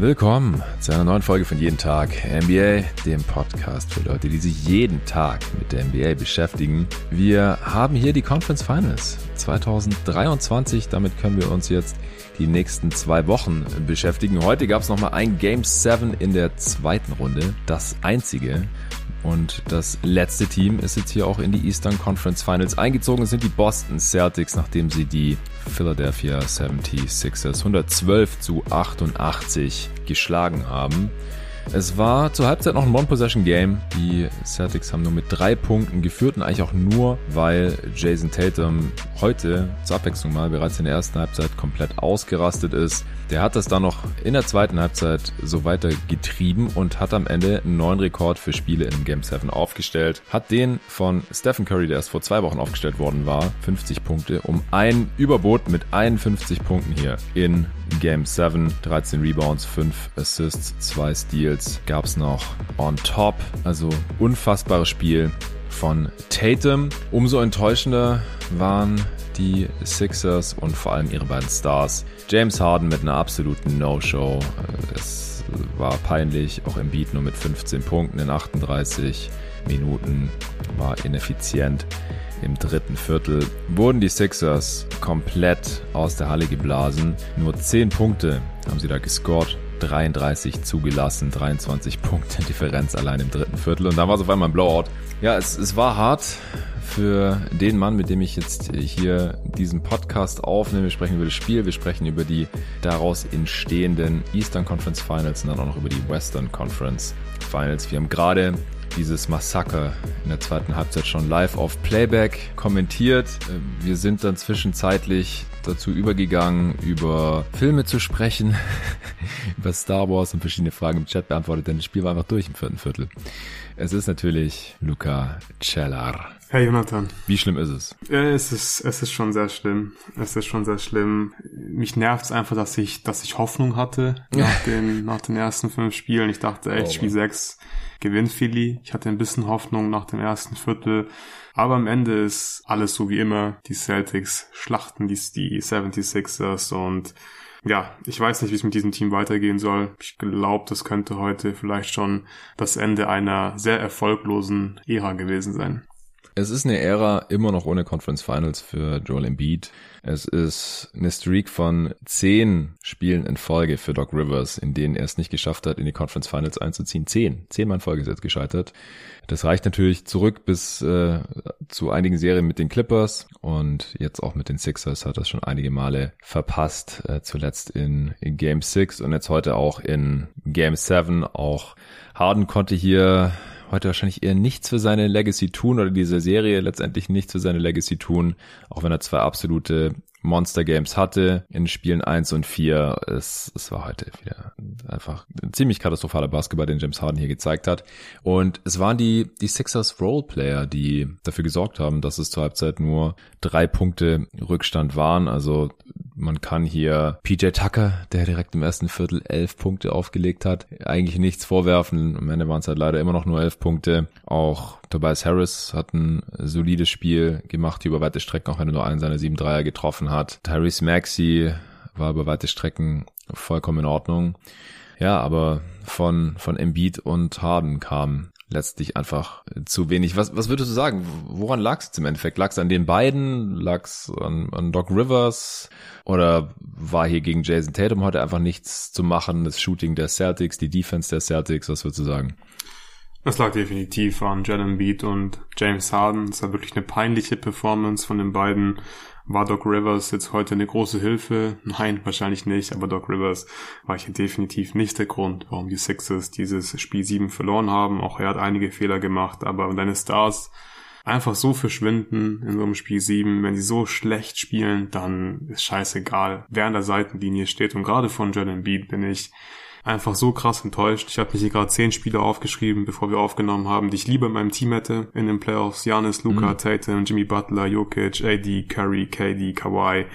Willkommen zu einer neuen Folge von Jeden Tag NBA, dem Podcast für Leute, die sich jeden Tag mit der NBA beschäftigen. Wir haben hier die Conference Finals 2023. Damit können wir uns jetzt die nächsten zwei Wochen beschäftigen. Heute gab es nochmal ein Game 7 in der zweiten Runde. Das einzige. Und das letzte Team ist jetzt hier auch in die Eastern Conference Finals eingezogen. Das sind die Boston Celtics, nachdem sie die Philadelphia 76ers 112 zu 88 geschlagen haben. Es war zur Halbzeit noch ein One-Possession-Game. Die Celtics haben nur mit drei Punkten geführt und eigentlich auch nur, weil Jason Tatum heute zur Abwechslung mal bereits in der ersten Halbzeit komplett ausgerastet ist. Der hat das dann noch in der zweiten Halbzeit so weiter getrieben und hat am Ende einen neuen Rekord für Spiele in Game 7 aufgestellt. Hat den von Stephen Curry, der erst vor zwei Wochen aufgestellt worden war, 50 Punkte, um ein Überboot mit 51 Punkten hier in Game 7. 13 Rebounds, 5 Assists, 2 Steals gab es noch on top. Also unfassbares Spiel von Tatum. Umso enttäuschender waren die Sixers und vor allem ihre beiden Stars. James Harden mit einer absoluten No-Show. Es war peinlich, auch im Beat nur mit 15 Punkten in 38 Minuten, war ineffizient. Im dritten Viertel wurden die Sixers komplett aus der Halle geblasen. Nur 10 Punkte haben sie da gescored. 33 zugelassen, 23 Punkte Differenz allein im dritten Viertel und dann war es auf einmal ein Blowout. Ja, es, es war hart für den Mann, mit dem ich jetzt hier diesen Podcast aufnehme. Wir sprechen über das Spiel, wir sprechen über die daraus entstehenden Eastern Conference Finals und dann auch noch über die Western Conference Finals. Wir haben gerade dieses Massaker in der zweiten Halbzeit schon live auf Playback kommentiert. Wir sind dann zwischenzeitlich dazu übergegangen, über Filme zu sprechen, über Star Wars und verschiedene Fragen im Chat beantwortet, denn das Spiel war einfach durch im vierten Viertel. Es ist natürlich Luca Cellar. Hey Jonathan. Wie schlimm ist es? Es ist, es ist schon sehr schlimm. Es ist schon sehr schlimm. Mich nervt es einfach, dass ich, dass ich Hoffnung hatte nach den, nach den ersten fünf Spielen. Ich dachte echt, oh, Spiel sechs gewinnt Philly. Ich hatte ein bisschen Hoffnung nach dem ersten Viertel. Aber am Ende ist alles so wie immer. Die Celtics schlachten die, die 76ers und ja, ich weiß nicht, wie es mit diesem Team weitergehen soll. Ich glaube, das könnte heute vielleicht schon das Ende einer sehr erfolglosen Ära gewesen sein. Es ist eine Ära immer noch ohne Conference Finals für Joel Embiid. Es ist eine Streak von zehn Spielen in Folge für Doc Rivers, in denen er es nicht geschafft hat, in die Conference Finals einzuziehen. Zehn. Zehnmal in Folge ist jetzt gescheitert. Das reicht natürlich zurück bis äh, zu einigen Serien mit den Clippers und jetzt auch mit den Sixers hat das schon einige Male verpasst. Äh, zuletzt in, in Game 6 und jetzt heute auch in Game 7. Auch Harden konnte hier heute wahrscheinlich eher nichts für seine Legacy tun oder diese Serie letztendlich nichts für seine Legacy tun, auch wenn er zwei absolute Monster Games hatte in Spielen 1 und 4. Es, es war heute wieder einfach ein ziemlich katastrophaler Basketball, den James Harden hier gezeigt hat. Und es waren die, die Sixers Roleplayer, die dafür gesorgt haben, dass es zur Halbzeit nur drei Punkte Rückstand waren. Also man kann hier PJ Tucker, der direkt im ersten Viertel elf Punkte aufgelegt hat, eigentlich nichts vorwerfen. Am Ende waren es halt leider immer noch nur elf Punkte. Auch Tobias Harris hat ein solides Spiel gemacht über weite Strecken, auch wenn er nur einen seiner sieben Dreier getroffen hat. Tyrese Maxey war über weite Strecken vollkommen in Ordnung. Ja, aber von, von Embiid und Harden kam letztlich einfach zu wenig. Was, was würdest du sagen? Woran lag es im Endeffekt? Lag es an den beiden? Lag es an, an Doc Rivers? Oder war hier gegen Jason Tatum heute einfach nichts zu machen? Das Shooting der Celtics, die Defense der Celtics, was würdest du sagen? Das lag definitiv an Jalen Beat und James Harden. Es war wirklich eine peinliche Performance von den beiden. War Doc Rivers jetzt heute eine große Hilfe? Nein, wahrscheinlich nicht, aber Doc Rivers war hier definitiv nicht der Grund, warum die Sixers dieses Spiel 7 verloren haben. Auch er hat einige Fehler gemacht, aber deine Stars einfach so verschwinden in so einem Spiel 7, wenn sie so schlecht spielen, dann ist scheißegal, wer an der Seitenlinie steht. Und gerade von Jalen Beat bin ich einfach so krass enttäuscht. Ich habe mir hier gerade zehn Spiele aufgeschrieben, bevor wir aufgenommen haben, die ich lieber in meinem Team hätte in den Playoffs. Janis, Luca, mhm. Tatum, Jimmy Butler, Jokic, AD, Curry, KD, Kawhi,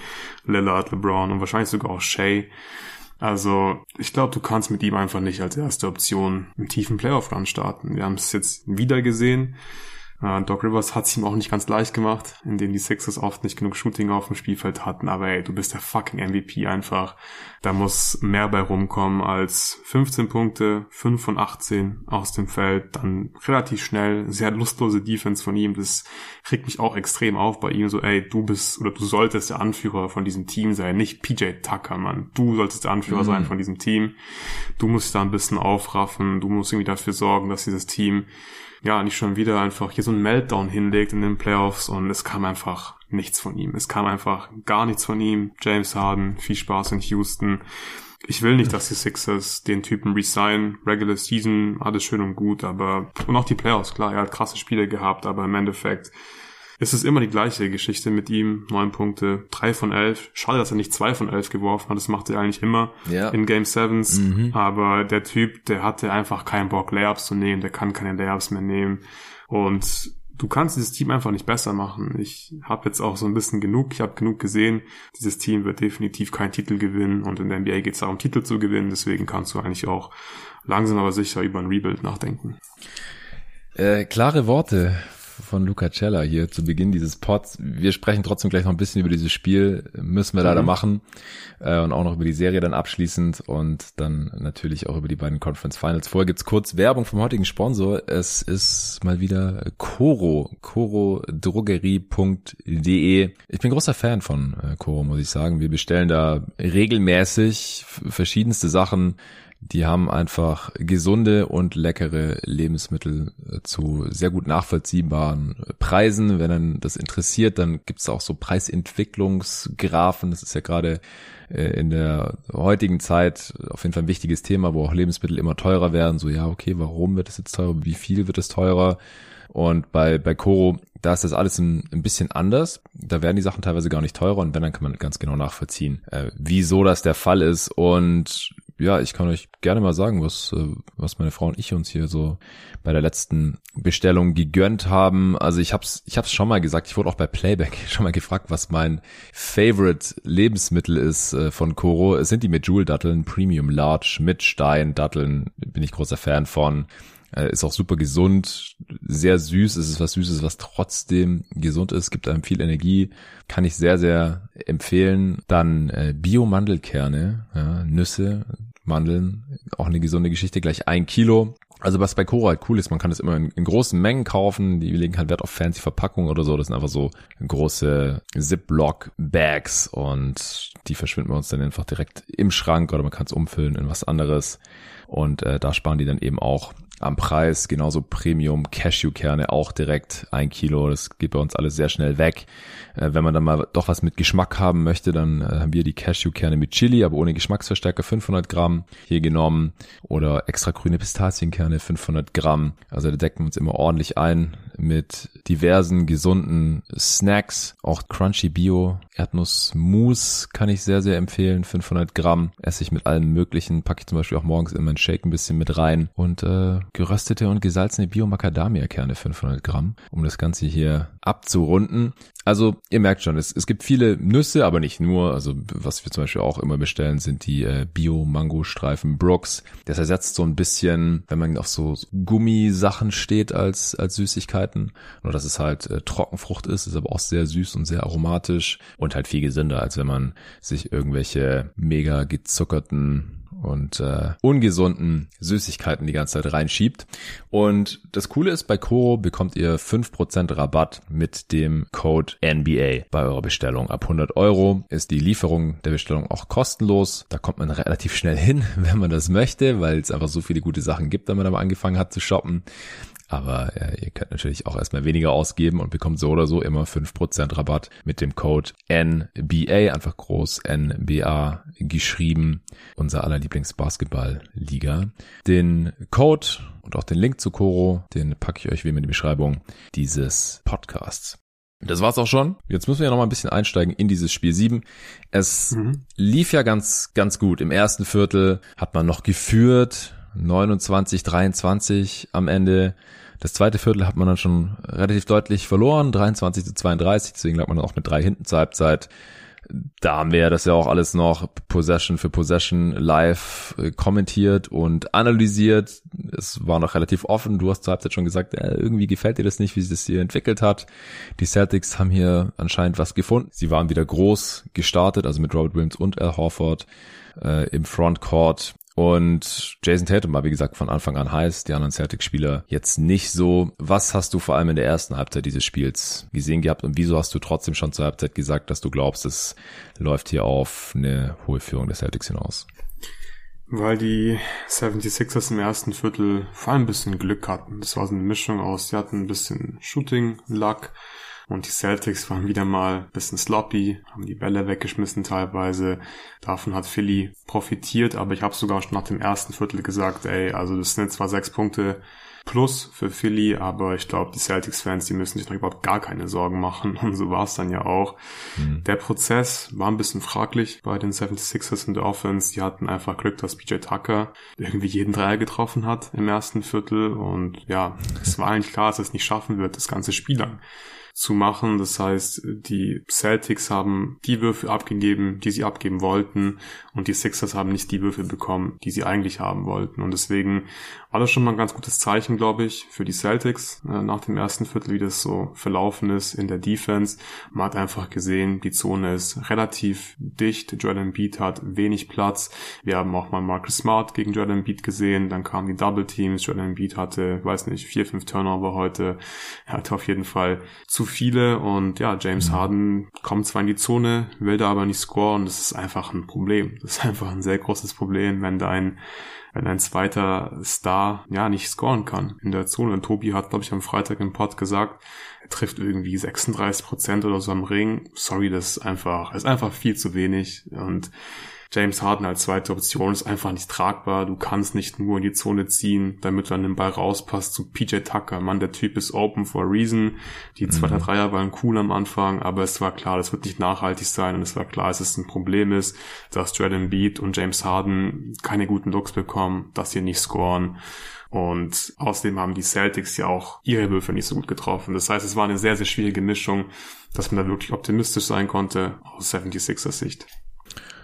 Lillard, LeBron und wahrscheinlich sogar auch Shea. Also, ich glaube, du kannst mit ihm einfach nicht als erste Option im tiefen Playoff-Run starten. Wir haben es jetzt wieder gesehen. Äh, Doc Rivers hat es ihm auch nicht ganz leicht gemacht, indem die Sixers oft nicht genug Shooting auf dem Spielfeld hatten. Aber ey, du bist der fucking MVP einfach. Da muss mehr bei rumkommen als 15 Punkte, 5 von 18 aus dem Feld, dann relativ schnell, sehr lustlose Defense von ihm. Das regt mich auch extrem auf bei ihm. So, ey, du bist oder du solltest der Anführer von diesem Team sein, nicht PJ Tucker, Mann. Du solltest der Anführer mhm. sein von diesem Team. Du musst da ein bisschen aufraffen. Du musst irgendwie dafür sorgen, dass dieses Team ja, nicht schon wieder einfach hier so ein Meltdown hinlegt in den Playoffs und es kam einfach nichts von ihm. Es kam einfach gar nichts von ihm. James Harden, viel Spaß in Houston. Ich will nicht, dass die Sixers den Typen resign. Regular Season, alles schön und gut, aber, und auch die Playoffs, klar, er hat krasse Spiele gehabt, aber im Endeffekt, es ist immer die gleiche Geschichte mit ihm. Neun Punkte, drei von elf. Schade, dass er nicht zwei von elf geworfen hat. Das macht er eigentlich immer ja. in Game Sevens. Mhm. Aber der Typ, der hatte einfach keinen Bock, Layups zu nehmen. Der kann keine Layups mehr nehmen. Und du kannst dieses Team einfach nicht besser machen. Ich habe jetzt auch so ein bisschen genug. Ich habe genug gesehen. Dieses Team wird definitiv keinen Titel gewinnen. Und in der NBA geht es darum, Titel zu gewinnen. Deswegen kannst du eigentlich auch langsam aber sicher über ein Rebuild nachdenken. Äh, klare Worte von Luca Cella hier zu Beginn dieses Pods. Wir sprechen trotzdem gleich noch ein bisschen über dieses Spiel, müssen wir mhm. leider machen äh, und auch noch über die Serie dann abschließend und dann natürlich auch über die beiden Conference Finals. Vorher gibt's kurz Werbung vom heutigen Sponsor. Es ist mal wieder Coro, corodrogerie.de. Ich bin großer Fan von äh, Coro, muss ich sagen. Wir bestellen da regelmäßig verschiedenste Sachen die haben einfach gesunde und leckere Lebensmittel äh, zu sehr gut nachvollziehbaren Preisen. Wenn dann das interessiert, dann gibt's auch so Preisentwicklungsgrafen. Das ist ja gerade äh, in der heutigen Zeit auf jeden Fall ein wichtiges Thema, wo auch Lebensmittel immer teurer werden. So, ja, okay, warum wird es jetzt teurer? Wie viel wird es teurer? Und bei, bei Coro, da ist das alles ein, ein bisschen anders. Da werden die Sachen teilweise gar nicht teurer und wenn, dann kann man ganz genau nachvollziehen, äh, wieso das der Fall ist. Und ja, ich kann euch gerne mal sagen, was, äh, was meine Frau und ich uns hier so bei der letzten Bestellung gegönnt haben. Also ich hab's, ich hab's schon mal gesagt, ich wurde auch bei Playback schon mal gefragt, was mein Favorite Lebensmittel ist äh, von Coro. Es sind die Medjool-Datteln, Premium Large mit Stein-Datteln, bin ich großer Fan von. Äh, ist auch super gesund, sehr süß. Es ist was Süßes, was trotzdem gesund ist, gibt einem viel Energie. Kann ich sehr, sehr empfehlen. Dann Bio-Mandelkerne, ja, Nüsse, Mandeln, auch eine gesunde Geschichte, gleich ein Kilo. Also was bei Cora halt cool ist, man kann das immer in, in, großen Mengen kaufen. Die legen halt Wert auf fancy Verpackungen oder so. Das sind einfach so große Ziploc-Bags und die verschwinden wir uns dann einfach direkt im Schrank oder man kann es umfüllen in was anderes. Und äh, da sparen die dann eben auch am Preis. Genauso Premium Cashewkerne auch direkt ein Kilo. Das geht bei uns alles sehr schnell weg. Äh, wenn man dann mal doch was mit Geschmack haben möchte, dann äh, haben wir die Cashewkerne mit Chili, aber ohne Geschmacksverstärker 500 Gramm hier genommen oder extra grüne Pistazienkerne 500 Gramm. Also da decken wir uns immer ordentlich ein mit diversen gesunden Snacks. Auch Crunchy Bio Erdnussmus kann ich sehr, sehr empfehlen. 500 Gramm esse ich mit allem möglichen. Packe ich zum Beispiel auch morgens in meinen Shake ein bisschen mit rein. Und äh, geröstete und gesalzene Bio-Macadamia-Kerne 500 Gramm, um das Ganze hier abzurunden. Also ihr merkt schon, es, es gibt viele Nüsse, aber nicht nur. Also was wir zum Beispiel auch immer bestellen, sind die äh, Bio-Mango-Streifen Brooks. Das ersetzt so ein bisschen, wenn man auf so Gummisachen steht als, als Süßigkeiten. Nur dass es halt äh, Trockenfrucht ist, ist aber auch sehr süß und sehr aromatisch halt viel gesünder, als wenn man sich irgendwelche mega gezuckerten und äh, ungesunden Süßigkeiten die ganze Zeit reinschiebt. Und das Coole ist, bei Koro bekommt ihr 5% Rabatt mit dem Code NBA bei eurer Bestellung. Ab 100 Euro ist die Lieferung der Bestellung auch kostenlos. Da kommt man relativ schnell hin, wenn man das möchte, weil es einfach so viele gute Sachen gibt, wenn man aber angefangen hat zu shoppen. Aber äh, ihr könnt natürlich auch erstmal weniger ausgeben und bekommt so oder so immer 5% Rabatt mit dem Code NBA, einfach groß NBA geschrieben, unser aller Lieblingsbasketball-Liga. Den Code und auch den Link zu Coro, den packe ich euch wie immer in die Beschreibung dieses Podcasts. Das war's auch schon. Jetzt müssen wir ja noch mal ein bisschen einsteigen in dieses Spiel 7. Es mhm. lief ja ganz, ganz gut. Im ersten Viertel hat man noch geführt. 29, 23 am Ende. Das zweite Viertel hat man dann schon relativ deutlich verloren, 23 zu 32, deswegen lag man dann auch mit drei hinten zur Halbzeit. Da haben wir ja das ja auch alles noch Possession für Possession live äh, kommentiert und analysiert. Es war noch relativ offen. Du hast zur Halbzeit schon gesagt, äh, irgendwie gefällt dir das nicht, wie sich das hier entwickelt hat. Die Celtics haben hier anscheinend was gefunden. Sie waren wieder groß gestartet, also mit Robert Williams und Al Horford äh, im Frontcourt. Und Jason Tatum war, wie gesagt, von Anfang an heiß. Die anderen Celtics-Spieler jetzt nicht so. Was hast du vor allem in der ersten Halbzeit dieses Spiels gesehen gehabt und wieso hast du trotzdem schon zur Halbzeit gesagt, dass du glaubst, es läuft hier auf eine hohe Führung der Celtics hinaus? Weil die 76ers im ersten Viertel vor allem ein bisschen Glück hatten. Das war so eine Mischung aus, sie hatten ein bisschen Shooting-Luck, und die Celtics waren wieder mal ein bisschen sloppy, haben die Bälle weggeschmissen teilweise. Davon hat Philly profitiert, aber ich habe sogar schon nach dem ersten Viertel gesagt, ey, also das sind zwar sechs Punkte plus für Philly, aber ich glaube, die Celtics-Fans, die müssen sich noch überhaupt gar keine Sorgen machen. Und so war es dann ja auch. Mhm. Der Prozess war ein bisschen fraglich bei den 76ers in der Offense. Die hatten einfach Glück, dass PJ Tucker irgendwie jeden Dreier getroffen hat im ersten Viertel. Und ja, es war eigentlich klar, dass es nicht schaffen wird, das ganze Spiel lang zu machen. Das heißt, die Celtics haben die Würfe abgegeben, die sie abgeben wollten und die Sixers haben nicht die Würfe bekommen, die sie eigentlich haben wollten. Und deswegen das schon mal ein ganz gutes Zeichen, glaube ich, für die Celtics äh, nach dem ersten Viertel, wie das so verlaufen ist in der Defense. Man hat einfach gesehen, die Zone ist relativ dicht. Jordan Beat hat wenig Platz. Wir haben auch mal Marcus Smart gegen Jordan Beat gesehen. Dann kamen die Double Teams. Jordan Beat hatte, weiß nicht, vier, fünf Turnover heute. Er hatte auf jeden Fall zu viele und ja, James mhm. Harden kommt zwar in die Zone, will da aber nicht scoren. Das ist einfach ein Problem. Das ist einfach ein sehr großes Problem, wenn dein wenn ein zweiter Star ja nicht scoren kann in der Zone. Und Tobi hat, glaube ich, am Freitag im Pod gesagt, er trifft irgendwie 36 Prozent oder so am Ring. Sorry, das ist einfach, ist einfach viel zu wenig. Und James Harden als zweite Option ist einfach nicht tragbar. Du kannst nicht nur in die Zone ziehen, damit du an den Ball rauspasst zu PJ Tucker. Mann, der Typ ist open for a reason. Die mhm. zweite Dreier waren cool am Anfang, aber es war klar, das wird nicht nachhaltig sein und es war klar, dass es ein Problem ist, dass Jordan Beat und James Harden keine guten Looks bekommen, dass sie nicht scoren. Und außerdem haben die Celtics ja auch ihre Würfe nicht so gut getroffen. Das heißt, es war eine sehr, sehr schwierige Mischung, dass man da wirklich optimistisch sein konnte aus 76ers Sicht.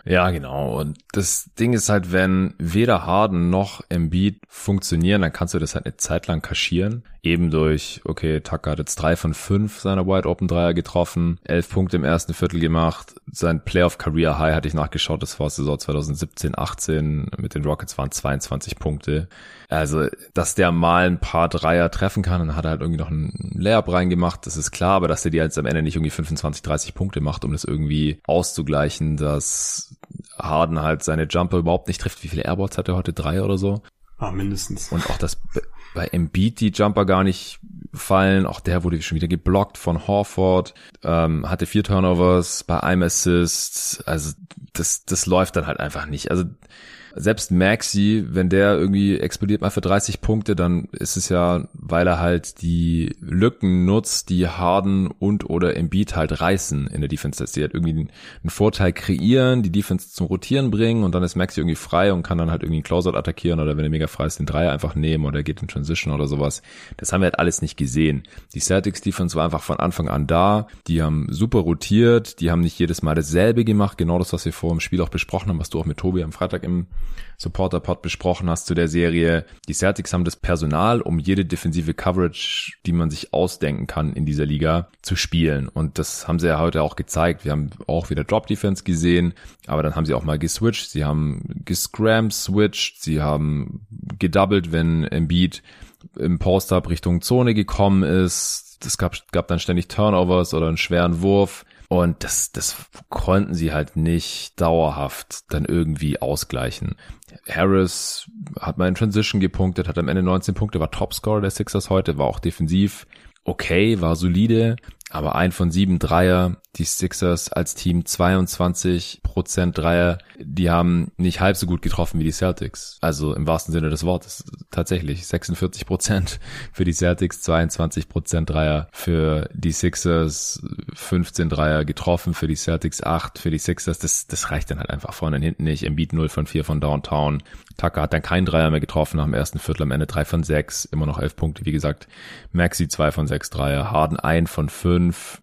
Ja, genau. Und das Ding ist halt, wenn weder Harden noch Embiid funktionieren, dann kannst du das halt eine Zeit lang kaschieren. Eben durch, okay, Tucker hat jetzt drei von fünf seiner Wide Open Dreier getroffen, elf Punkte im ersten Viertel gemacht. Sein Playoff Career High hatte ich nachgeschaut, das war Saison 2017, 18 mit den Rockets waren 22 Punkte. Also, dass der mal ein paar Dreier treffen kann, dann hat er halt irgendwie noch einen Layup reingemacht, das ist klar, aber dass der die jetzt am Ende nicht irgendwie 25, 30 Punkte macht, um das irgendwie auszugleichen, dass Harden halt seine Jumper überhaupt nicht trifft. Wie viele Airboards hat er heute? Drei oder so? Ah, mindestens. Und auch das bei Embiid die Jumper gar nicht fallen. Auch der wurde schon wieder geblockt von Horford, ähm, hatte vier Turnovers bei einem Assist. Also das, das läuft dann halt einfach nicht. Also selbst Maxi, wenn der irgendwie explodiert mal für 30 Punkte, dann ist es ja, weil er halt die Lücken nutzt, die Harden und oder Embiid halt reißen in der Defense, dass die halt irgendwie einen Vorteil kreieren, die Defense zum Rotieren bringen und dann ist Maxi irgendwie frei und kann dann halt irgendwie einen Closeout attackieren oder wenn er mega frei ist, den Dreier einfach nehmen oder geht in Transition oder sowas. Das haben wir halt alles nicht gesehen. Die Celtics Defense war einfach von Anfang an da. Die haben super rotiert, die haben nicht jedes Mal dasselbe gemacht, genau das, was wir vor dem Spiel auch besprochen haben, was du auch mit Tobi am Freitag im Supporter-Pod besprochen hast zu der Serie. Die Celtics haben das Personal, um jede defensive Coverage, die man sich ausdenken kann in dieser Liga, zu spielen. Und das haben sie ja heute auch gezeigt. Wir haben auch wieder Drop-Defense gesehen, aber dann haben sie auch mal geswitcht. Sie haben gescram-switcht. Sie haben gedoubled, wenn Embiid im Post-Up Richtung Zone gekommen ist. Es gab, gab dann ständig Turnovers oder einen schweren Wurf. Und das, das konnten sie halt nicht dauerhaft dann irgendwie ausgleichen. Harris hat mal in Transition gepunktet, hat am Ende 19 Punkte, war Topscorer der Sixers heute, war auch defensiv okay, war solide, aber ein von sieben Dreier, die Sixers als Team 22 Prozent Dreier, die haben nicht halb so gut getroffen wie die Celtics. Also im wahrsten Sinne des Wortes tatsächlich 46 Prozent für die Celtics, 22 Prozent Dreier für die Sixers, 15 Dreier getroffen für die Celtics, 8 für die Sixers. Das, das reicht dann halt einfach vorne und hinten nicht. Embiid 0 von 4 von Downtown. Tucker hat dann keinen Dreier mehr getroffen nach dem ersten Viertel, am Ende 3 von 6, immer noch 11 Punkte, wie gesagt. Maxi 2 von 6 Dreier, Harden 1 von 5,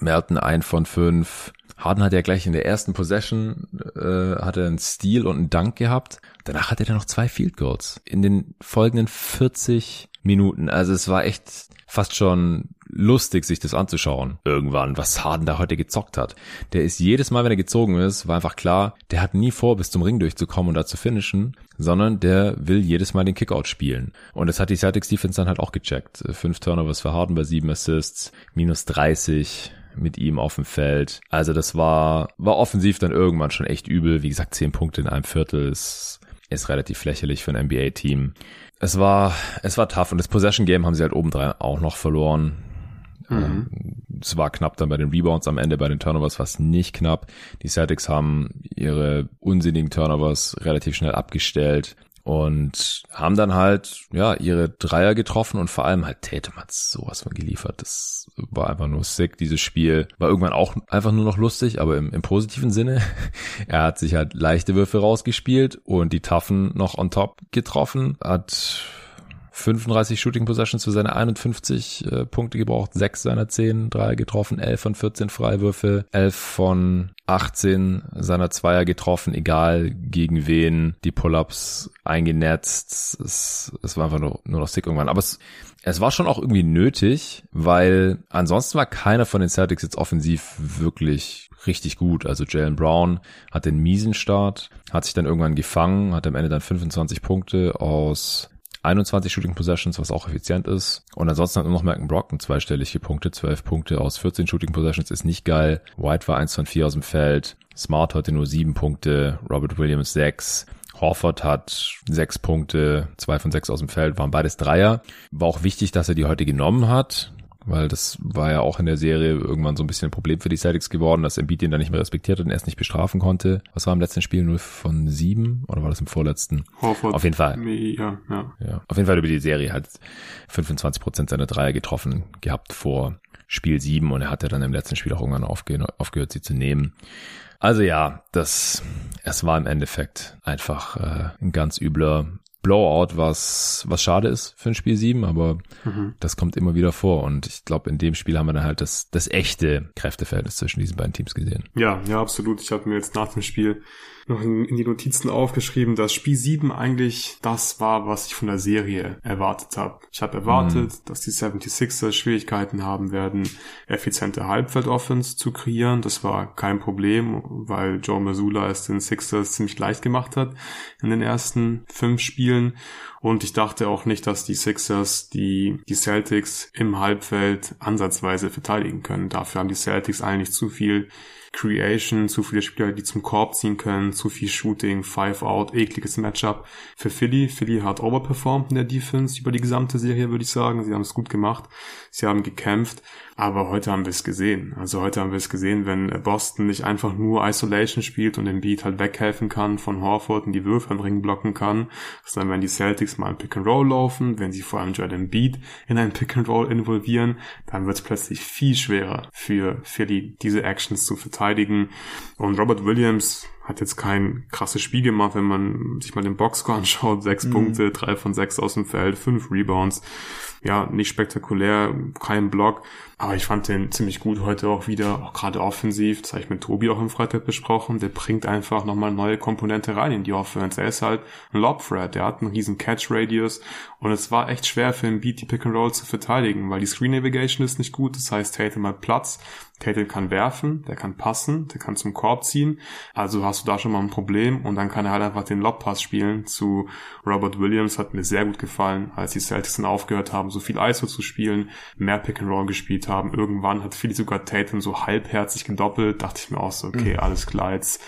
Merton 1 von 5, Harden hat ja gleich in der ersten Possession äh, hat er einen Steal und einen Dunk gehabt. Danach hatte er noch zwei Field Goals in den folgenden 40 Minuten. Also es war echt fast schon lustig, sich das anzuschauen. Irgendwann, was Harden da heute gezockt hat. Der ist jedes Mal, wenn er gezogen ist, war einfach klar, der hat nie vor, bis zum Ring durchzukommen und da zu finishen, sondern der will jedes Mal den Kickout spielen. Und das hat die Celtics Defense dann halt auch gecheckt. Fünf Turnovers für Harden bei sieben Assists, minus 30 mit ihm auf dem Feld. Also das war, war offensiv dann irgendwann schon echt übel. Wie gesagt, zehn Punkte in einem Viertel ist, ist relativ lächerlich für ein NBA-Team. Es war, es war tough und das Possession Game haben sie halt obendrein auch noch verloren. Mhm. Ähm, es war knapp dann bei den Rebounds am Ende, bei den Turnovers war es nicht knapp. Die Celtics haben ihre unsinnigen Turnovers relativ schnell abgestellt und haben dann halt ja ihre Dreier getroffen und vor allem halt Tatum hat sowas von geliefert. Das war einfach nur sick. Dieses Spiel war irgendwann auch einfach nur noch lustig, aber im, im positiven Sinne. er hat sich halt leichte Würfe rausgespielt und die Taffen noch on top getroffen. Hat 35 Shooting Possessions für seine 51 äh, Punkte gebraucht, 6 seiner 10 Dreier getroffen, 11 von 14 Freiwürfe, 11 von 18 seiner Zweier getroffen, egal gegen wen, die Pull-Ups eingenetzt. Es, es war einfach nur, nur noch sick irgendwann. Aber es, es war schon auch irgendwie nötig, weil ansonsten war keiner von den Celtics jetzt offensiv wirklich richtig gut. Also Jalen Brown hat den miesen Start, hat sich dann irgendwann gefangen, hat am Ende dann 25 Punkte aus 21 Shooting Possessions, was auch effizient ist. Und ansonsten hat nur noch Malcolm Brockton zweistellige Punkte, 12 Punkte aus 14 Shooting Possessions ist nicht geil. White war 1 von 4 aus dem Feld. Smart heute nur 7 Punkte, Robert Williams 6. Horford hat 6 Punkte, 2 von 6 aus dem Feld, waren beides Dreier. War auch wichtig, dass er die heute genommen hat weil das war ja auch in der Serie irgendwann so ein bisschen ein Problem für die Celtics geworden, dass Embiid ihn dann nicht mehr respektiert hat und erst nicht bestrafen konnte. Was war im letzten Spiel? Nur von sieben oder war das im vorletzten? Horford. Auf jeden Fall. Ja, ja. ja. Auf jeden Fall über die Serie halt 25 Prozent seiner Dreier getroffen gehabt vor Spiel sieben und er hatte dann im letzten Spiel auch irgendwann aufge aufgehört, sie zu nehmen. Also ja, das, es war im Endeffekt einfach äh, ein ganz übler Blowout, was, was schade ist für ein Spiel 7, aber mhm. das kommt immer wieder vor. Und ich glaube, in dem Spiel haben wir dann halt das, das echte Kräfteverhältnis zwischen diesen beiden Teams gesehen. Ja, ja, absolut. Ich habe mir jetzt nach dem Spiel noch in, in, die Notizen aufgeschrieben, dass Spiel 7 eigentlich das war, was ich von der Serie erwartet habe. Ich habe erwartet, mhm. dass die 76ers Schwierigkeiten haben werden, effiziente Halbfeld-Offense zu kreieren. Das war kein Problem, weil Joe Mazzulla es den Sixers ziemlich leicht gemacht hat in den ersten fünf Spielen. Und ich dachte auch nicht, dass die Sixers die, die Celtics im Halbfeld ansatzweise verteidigen können. Dafür haben die Celtics eigentlich zu viel Creation, zu viele Spieler, die zum Korb ziehen können, zu viel Shooting, Five Out, ekliges Matchup für Philly. Philly hat overperformed in der Defense über die gesamte Serie, würde ich sagen. Sie haben es gut gemacht. Sie haben gekämpft. Aber heute haben wir es gesehen. Also heute haben wir es gesehen, wenn Boston nicht einfach nur Isolation spielt und den Beat halt weghelfen kann von Horford und die Würfe am Ring blocken kann, sondern wenn die Celtics mal ein Pick and Roll laufen, wenn sie vor allem Jordan Beat in ein Pick and Roll involvieren, dann wird es plötzlich viel schwerer für Philly diese Actions zu verteidigen. Und Robert Williams hat jetzt kein krasses Spiel gemacht, wenn man sich mal den Boxscore anschaut. Sechs mhm. Punkte, drei von sechs aus dem Feld, fünf Rebounds. Ja, nicht spektakulär, kein Block. Aber ich fand den ziemlich gut heute auch wieder, auch gerade offensiv. Das habe ich mit Tobi auch im Freitag besprochen. Der bringt einfach nochmal neue Komponente rein in die Offense. Er ist halt ein Lob-Threat. Der hat einen riesen Catch-Radius. Und es war echt schwer für ihn, Beat die Pick-and-Roll zu verteidigen, weil die Screen-Navigation ist nicht gut. Das heißt, Tatum hat Platz. Tatum kann werfen, der kann passen, der kann zum Korb ziehen. Also hast du da schon mal ein Problem. Und dann kann er halt einfach den Lob-Pass spielen zu Robert Williams. Hat mir sehr gut gefallen, als die Celtics dann aufgehört haben, so viel ISO zu spielen, mehr Pick-and-Roll gespielt gespielt haben. Irgendwann hat Philly sogar Tatum so halbherzig gedoppelt. Dachte ich mir auch so, okay, mhm. alles klar, jetzt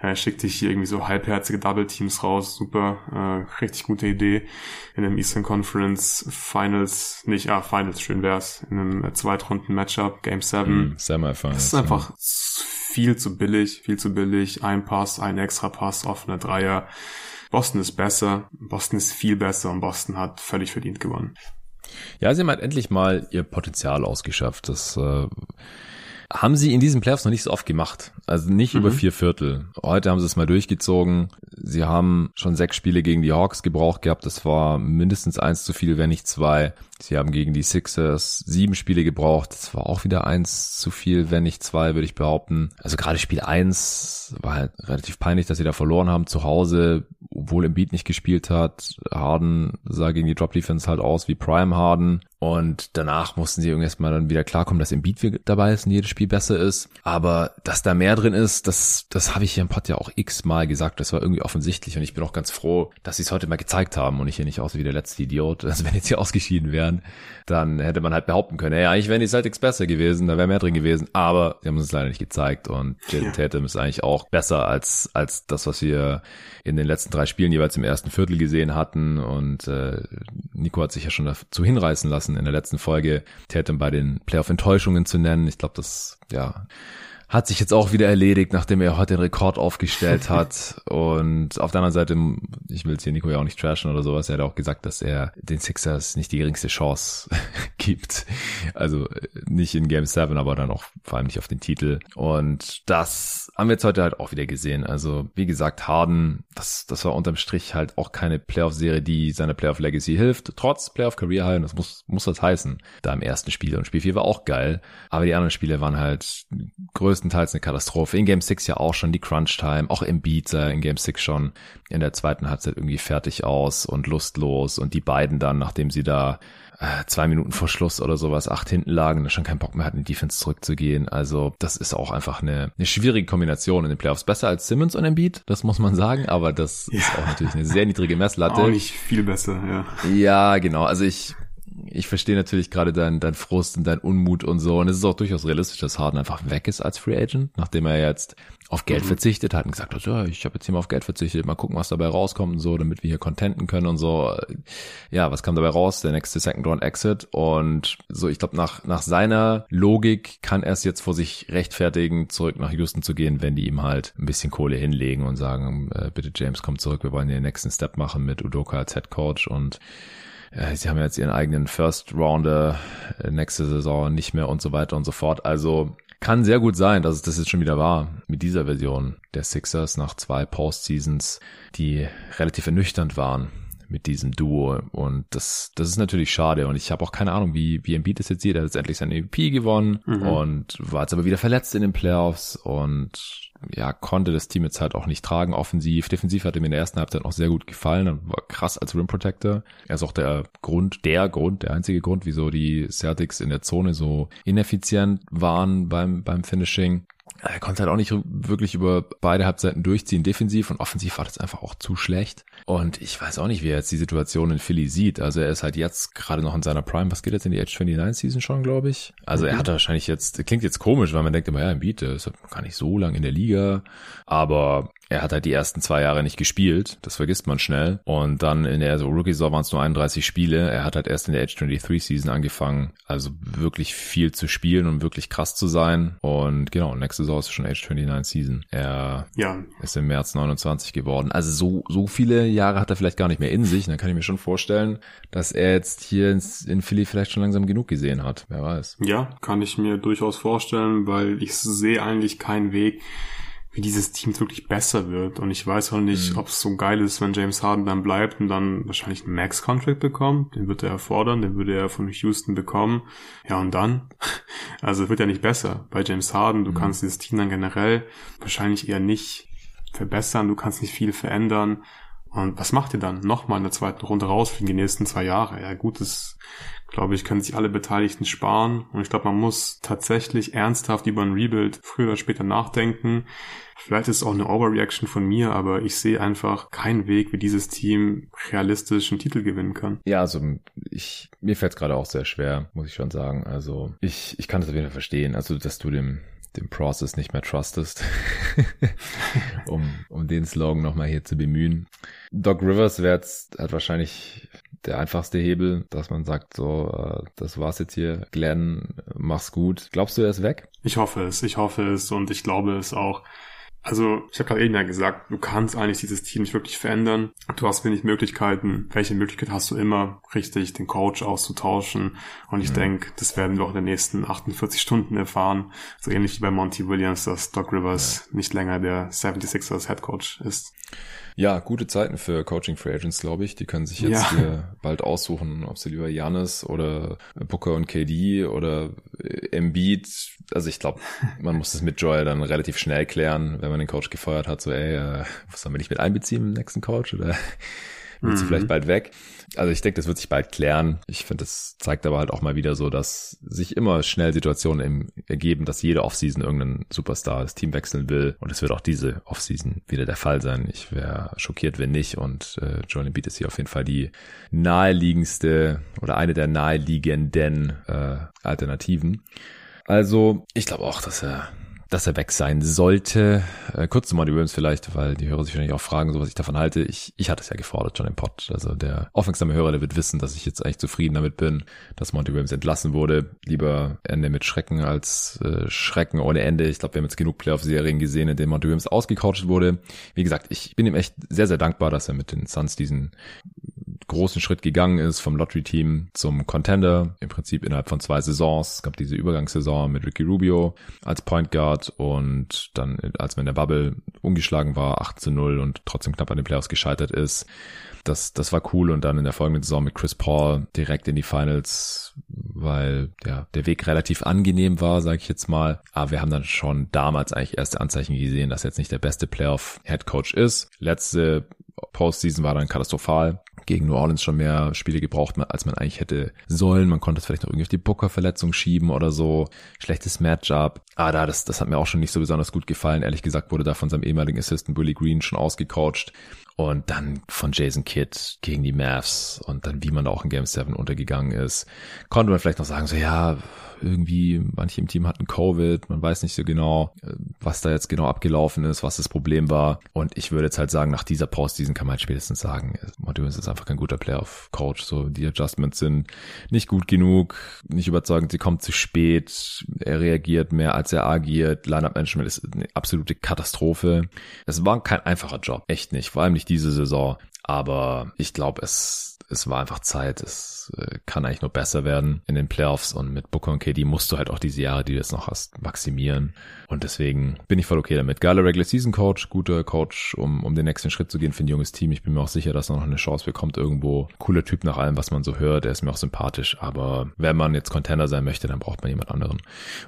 äh, schickt dich hier irgendwie so halbherzige Double Teams raus. Super, äh, richtig gute Idee. In einem Eastern Conference Finals, nicht, ah, Finals, schön wär's, in einem Zweitrunden-Matchup, Game 7. Mhm, Semifinals. Das ist einfach ja. viel zu billig, viel zu billig. Ein Pass, ein extra Pass, offener Dreier. Boston ist besser, Boston ist viel besser und Boston hat völlig verdient gewonnen. Ja, sie haben halt endlich mal ihr Potenzial ausgeschöpft. Das äh, Haben sie in diesen Playoffs noch nicht so oft gemacht. Also nicht mhm. über vier Viertel. Heute haben sie es mal durchgezogen. Sie haben schon sechs Spiele gegen die Hawks gebraucht gehabt. Das war mindestens eins zu viel, wenn nicht zwei. Sie haben gegen die Sixers sieben Spiele gebraucht. Das war auch wieder eins zu viel, wenn nicht zwei, würde ich behaupten. Also gerade Spiel eins war halt relativ peinlich, dass sie da verloren haben zu Hause, obwohl Embiid nicht gespielt hat. Harden sah gegen die Drop Defense halt aus wie Prime Harden. Und danach mussten sie irgendwann mal dann wieder klarkommen, dass im Beat dabei ist und jedes Spiel besser ist. Aber dass da mehr drin ist, das, das habe ich hier im Pod ja auch x-mal gesagt. Das war irgendwie offensichtlich und ich bin auch ganz froh, dass sie es heute mal gezeigt haben und ich hier nicht aus wie der letzte Idiot. Also wenn jetzt hier ausgeschieden wären, dann hätte man halt behaupten können, ja, eigentlich wären die Celtics besser gewesen, da wäre mehr drin gewesen. Aber sie haben uns leider nicht gezeigt und Jason ja. Tatum ist eigentlich auch besser als, als das, was wir in den letzten drei Spielen jeweils im ersten Viertel gesehen hatten. Und äh, Nico hat sich ja schon dazu hinreißen lassen, in der letzten Folge Tatum bei den Playoff-Enttäuschungen zu nennen. Ich glaube, das, ja, hat sich jetzt auch wieder erledigt, nachdem er heute den Rekord aufgestellt hat. Und auf der anderen Seite, ich will jetzt hier Nico ja auch nicht trashen oder sowas, er hat auch gesagt, dass er den Sixers nicht die geringste Chance gibt. Also nicht in Game 7, aber dann auch vor allem nicht auf den Titel. Und das haben wir jetzt heute halt auch wieder gesehen. Also wie gesagt, Harden, das, das war unterm Strich halt auch keine Playoff-Serie, die seiner Playoff-Legacy hilft. Trotz Playoff-Career und das muss, muss das heißen, da im ersten Spiel. Und Spiel 4 war auch geil. Aber die anderen Spiele waren halt größtenteils größtenteils eine Katastrophe. In Game 6 ja auch schon die Crunch Time, auch im Beat sah in Game 6 schon in der zweiten Halbzeit irgendwie fertig aus und lustlos und die beiden dann, nachdem sie da äh, zwei Minuten vor Schluss oder sowas acht hinten lagen, da schon keinen Bock mehr hatten, in die Defense zurückzugehen. Also das ist auch einfach eine, eine schwierige Kombination in den Playoffs. Besser als Simmons und Embiid, das muss man sagen, aber das ja. ist auch natürlich eine sehr niedrige Messlatte. Auch nicht viel besser, ja. Ja, genau. Also ich ich verstehe natürlich gerade dein, dein Frust und dein Unmut und so. Und es ist auch durchaus realistisch, dass Harden einfach weg ist als Free Agent, nachdem er jetzt auf Geld mhm. verzichtet hat und gesagt hat, ja, ich habe jetzt hier mal auf Geld verzichtet, mal gucken, was dabei rauskommt und so, damit wir hier contenten können und so. Ja, was kam dabei raus? Der nächste Second Round Exit und so, ich glaube, nach, nach seiner Logik kann er es jetzt vor sich rechtfertigen, zurück nach Houston zu gehen, wenn die ihm halt ein bisschen Kohle hinlegen und sagen, äh, bitte James, komm zurück, wir wollen den nächsten Step machen mit Udoka als Head Coach und sie haben jetzt ihren eigenen First Rounder äh, nächste Saison nicht mehr und so weiter und so fort. Also kann sehr gut sein, dass es das jetzt schon wieder war mit dieser Version der Sixers nach zwei Postseasons, die relativ ernüchternd waren mit diesem Duo und das das ist natürlich schade und ich habe auch keine Ahnung, wie wie Embiid das jetzt sieht. Er hat jetzt endlich sein MVP gewonnen mhm. und war jetzt aber wieder verletzt in den Playoffs und ja, konnte das Team jetzt halt auch nicht tragen, offensiv. Defensiv hat ihm in der ersten Halbzeit noch sehr gut gefallen und war krass als Rim Protector. Er ist auch der Grund, der Grund, der einzige Grund, wieso die Celtics in der Zone so ineffizient waren beim, beim Finishing er konnte halt auch nicht wirklich über beide Halbseiten durchziehen. Defensiv und offensiv war das einfach auch zu schlecht. Und ich weiß auch nicht, wie er jetzt die Situation in Philly sieht. Also er ist halt jetzt gerade noch in seiner Prime. Was geht jetzt in die Age 29 Season schon, glaube ich? Also mhm. er hat wahrscheinlich jetzt, klingt jetzt komisch, weil man denkt immer, ja, im Beat, ist gar nicht so lang in der Liga. Aber er hat halt die ersten zwei Jahre nicht gespielt, das vergisst man schnell. Und dann in der also Rookie-Saison waren es nur 31 Spiele. Er hat halt erst in der Age 23 Season angefangen, also wirklich viel zu spielen und wirklich krass zu sein. Und genau, nächste Saison ist schon Age 29 Season. Er ja. ist im März 29 geworden. Also so, so viele Jahre hat er vielleicht gar nicht mehr in sich. dann kann ich mir schon vorstellen, dass er jetzt hier in Philly vielleicht schon langsam genug gesehen hat. Wer weiß. Ja, kann ich mir durchaus vorstellen, weil ich sehe eigentlich keinen Weg, wie dieses Team wirklich besser wird. Und ich weiß auch nicht, mhm. ob es so geil ist, wenn James Harden dann bleibt und dann wahrscheinlich einen Max-Contract bekommt. Den wird er erfordern, den würde er von Houston bekommen. Ja, und dann? Also es wird ja nicht besser bei James Harden. Du mhm. kannst dieses Team dann generell wahrscheinlich eher nicht verbessern. Du kannst nicht viel verändern. Und was macht ihr dann? Nochmal in der zweiten Runde raus für die nächsten zwei Jahre. Ja gut, das glaube ich, können sich alle Beteiligten sparen. Und ich glaube, man muss tatsächlich ernsthaft über ein Rebuild früher oder später nachdenken. Vielleicht ist es auch eine Overreaction von mir, aber ich sehe einfach keinen Weg, wie dieses Team realistisch einen Titel gewinnen kann. Ja, also ich, mir fällt es gerade auch sehr schwer, muss ich schon sagen. Also ich, ich kann das auf jeden Fall verstehen. Also, dass du dem dem Process nicht mehr trustest, um, um den Slogan nochmal hier zu bemühen. Doc Rivers wäre jetzt halt wahrscheinlich der einfachste Hebel, dass man sagt, so, äh, das war's jetzt hier, Glenn, mach's gut. Glaubst du, er ist weg? Ich hoffe es, ich hoffe es und ich glaube es auch. Also, ich habe gerade eben ja gesagt, du kannst eigentlich dieses Team nicht wirklich verändern. Du hast wenig Möglichkeiten. Welche Möglichkeit hast du immer, richtig den Coach auszutauschen? Und ich mhm. denke, das werden wir auch in den nächsten 48 Stunden erfahren. So ähnlich wie bei Monty Williams, dass Doc Rivers ja. nicht länger der 76ers Head Coach ist. Ja, gute Zeiten für Coaching Free Agents, glaube ich. Die können sich jetzt ja. hier bald aussuchen, ob sie lieber Janis oder Booker und KD oder Embiid. Also ich glaube, man muss das mit Joy dann relativ schnell klären, wenn man den Coach gefeuert hat. So, ey, äh, was sollen wir nicht mit einbeziehen im nächsten Coach? Oder wird sie mhm. vielleicht bald weg. Also ich denke, das wird sich bald klären. Ich finde, das zeigt aber halt auch mal wieder so, dass sich immer schnell Situationen ergeben, dass jede Offseason irgendein Superstar das Team wechseln will. Und es wird auch diese Offseason wieder der Fall sein. Ich wäre schockiert, wenn nicht. Und äh, Joel Embiid ist hier auf jeden Fall die naheliegendste oder eine der naheliegenden äh, Alternativen. Also ich glaube auch, dass er dass er weg sein sollte. Äh, kurz zu Monty Williams vielleicht, weil die Hörer sich wahrscheinlich auch fragen, so was ich davon halte. Ich, ich hatte es ja gefordert schon im Pod. Also der aufmerksame Hörer, der wird wissen, dass ich jetzt eigentlich zufrieden damit bin, dass Monty Williams entlassen wurde. Lieber Ende mit Schrecken als äh, Schrecken ohne Ende. Ich glaube, wir haben jetzt genug Playoff-Serien gesehen, in denen Monty Williams ausgecoacht wurde. Wie gesagt, ich bin ihm echt sehr, sehr dankbar, dass er mit den Suns diesen großen Schritt gegangen ist vom Lottery-Team zum Contender, im Prinzip innerhalb von zwei Saisons. Es gab diese Übergangssaison mit Ricky Rubio als Point Guard und dann, als man in der Bubble ungeschlagen war, 8 zu 0 und trotzdem knapp an den Playoffs gescheitert ist. Das, das war cool und dann in der folgenden Saison mit Chris Paul direkt in die Finals, weil ja, der Weg relativ angenehm war, sage ich jetzt mal. Aber wir haben dann schon damals eigentlich erste Anzeichen gesehen, dass jetzt nicht der beste Playoff-Head Coach ist. Letzte Postseason war dann katastrophal gegen New Orleans schon mehr Spiele gebraucht, als man eigentlich hätte sollen. Man konnte es vielleicht noch irgendwie auf die Booker-Verletzung schieben oder so. Schlechtes Matchup. Ah, da, das, das hat mir auch schon nicht so besonders gut gefallen. Ehrlich gesagt wurde da von seinem ehemaligen Assistant Willie Green schon ausgecoacht. Und dann von Jason Kidd gegen die Mavs und dann wie man da auch in Game 7 untergegangen ist. Konnte man vielleicht noch sagen, so ja, irgendwie, manche im Team hatten Covid, man weiß nicht so genau, äh, was da jetzt genau abgelaufen ist, was das Problem war. Und ich würde jetzt halt sagen, nach dieser Postseason kann man halt spätestens sagen, Montevideo ist einfach kein guter Playoff-Coach. So, die Adjustments sind nicht gut genug, nicht überzeugend, sie kommt zu spät, er reagiert mehr als er agiert, Line-Up-Management ist eine absolute Katastrophe. Es war kein einfacher Job, echt nicht, vor allem nicht diese Saison. Aber ich glaube, es, es war einfach Zeit. Es äh, kann eigentlich nur besser werden in den Playoffs und mit Booker und KD musst du halt auch diese Jahre, die du jetzt noch hast, maximieren. Und deswegen bin ich voll okay damit. Geiler Regular Season Coach, guter Coach, um, um den nächsten Schritt zu gehen für ein junges Team. Ich bin mir auch sicher, dass er noch eine Chance bekommt irgendwo. Cooler Typ nach allem, was man so hört. Er ist mir auch sympathisch. Aber wenn man jetzt Contender sein möchte, dann braucht man jemand anderen.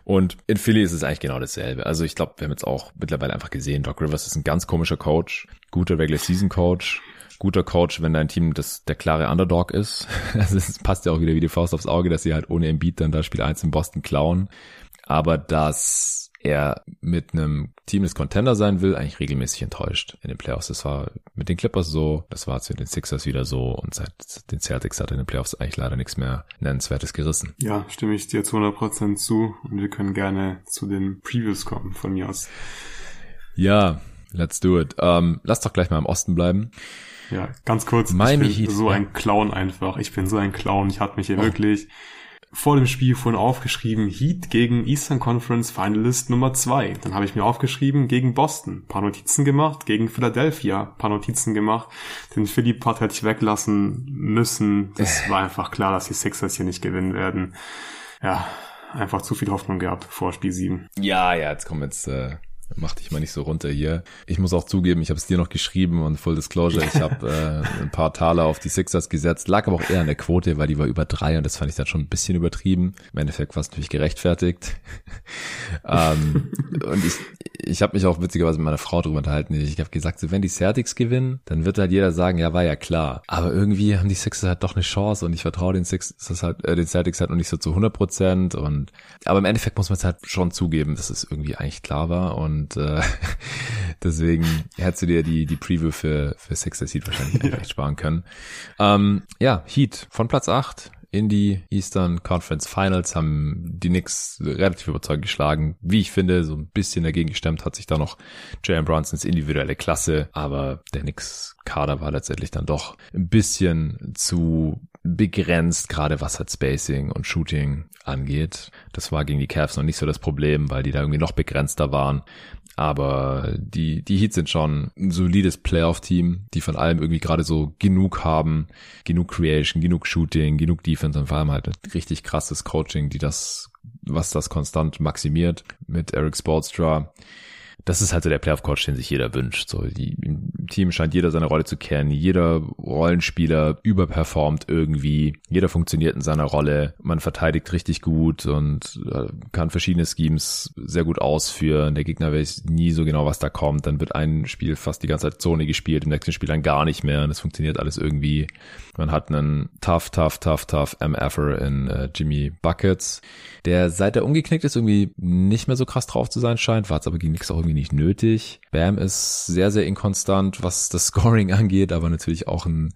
Und in Philly ist es eigentlich genau dasselbe. Also ich glaube, wir haben jetzt auch mittlerweile einfach gesehen, Doc Rivers ist ein ganz komischer Coach, guter Regular Season Coach guter Coach, wenn dein Team das der klare Underdog ist. Also es passt ja auch wieder wie die Faust aufs Auge, dass sie halt ohne Embiid dann da Spiel 1 in Boston klauen. Aber dass er mit einem Team des Contender sein will, eigentlich regelmäßig enttäuscht in den Playoffs. Das war mit den Clippers so, das war zu den Sixers wieder so und seit den Celtics hat er in den Playoffs eigentlich leider nichts mehr Nennenswertes gerissen. Ja, stimme ich dir zu 100% zu und wir können gerne zu den Previews kommen von mir aus. Ja, let's do it. Ähm, lass doch gleich mal im Osten bleiben. Ja, ganz kurz. Miami ich bin Heat, so ja. ein Clown einfach. Ich bin so ein Clown. Ich hatte mich hier oh. wirklich vor dem Spiel vorhin aufgeschrieben, Heat gegen Eastern Conference Finalist Nummer zwei. Dann habe ich mir aufgeschrieben, gegen Boston. paar Notizen gemacht, gegen Philadelphia. paar Notizen gemacht. Den Philly-Part hätte ich weglassen müssen. Das äh. war einfach klar, dass die Sixers hier nicht gewinnen werden. Ja, einfach zu viel Hoffnung gehabt vor Spiel 7. Ja, ja, jetzt kommen jetzt äh, Mach dich mal nicht so runter hier. Ich muss auch zugeben, ich habe es dir noch geschrieben und Full Disclosure, ich habe äh, ein paar Taler auf die Sixers gesetzt. Lag aber auch eher an der Quote, weil die war über drei und das fand ich dann schon ein bisschen übertrieben. Im Endeffekt war es natürlich gerechtfertigt. ähm, und ich, ich habe mich auch witzigerweise mit meiner Frau drüber unterhalten. Ich habe gesagt, so, wenn die Celtics gewinnen, dann wird halt jeder sagen, ja, war ja klar. Aber irgendwie haben die Sixers halt doch eine Chance und ich vertraue den Sixers halt, äh, den Celtics halt noch nicht so zu 100 Prozent. Und aber im Endeffekt muss man es halt schon zugeben, dass es irgendwie eigentlich klar war und und äh, deswegen hättest du dir die, die Preview für, für Sixers Heat wahrscheinlich ja. echt sparen können. Ähm, ja, Heat von Platz 8 in die Eastern Conference Finals haben die Knicks relativ überzeugend geschlagen. Wie ich finde, so ein bisschen dagegen gestemmt hat sich da noch Jalen Brunsons individuelle Klasse, aber der Knicks Kader war letztendlich dann doch ein bisschen zu begrenzt, gerade was halt Spacing und Shooting angeht. Das war gegen die Cavs noch nicht so das Problem, weil die da irgendwie noch begrenzter waren. Aber die, die Heats sind schon ein solides Playoff-Team, die von allem irgendwie gerade so genug haben. Genug Creation, genug Shooting, genug Defense und vor allem halt richtig krasses Coaching, die das, was das konstant maximiert mit Eric Spolstra das ist halt so der Playoff-Coach, den sich jeder wünscht. So, die, Im Team scheint jeder seine Rolle zu kennen. Jeder Rollenspieler überperformt irgendwie. Jeder funktioniert in seiner Rolle. Man verteidigt richtig gut und äh, kann verschiedene Schemes sehr gut ausführen. Der Gegner weiß nie so genau, was da kommt. Dann wird ein Spiel fast die ganze Zeit Zone gespielt, im nächsten Spiel dann gar nicht mehr. Und es funktioniert alles irgendwie. Man hat einen tough, tough, tough, tough MFer in äh, Jimmy Buckets, der seit er umgeknickt ist irgendwie nicht mehr so krass drauf zu sein scheint, war es aber gegen nichts auch irgendwie nicht nötig. Bam ist sehr, sehr inkonstant, was das Scoring angeht, aber natürlich auch ein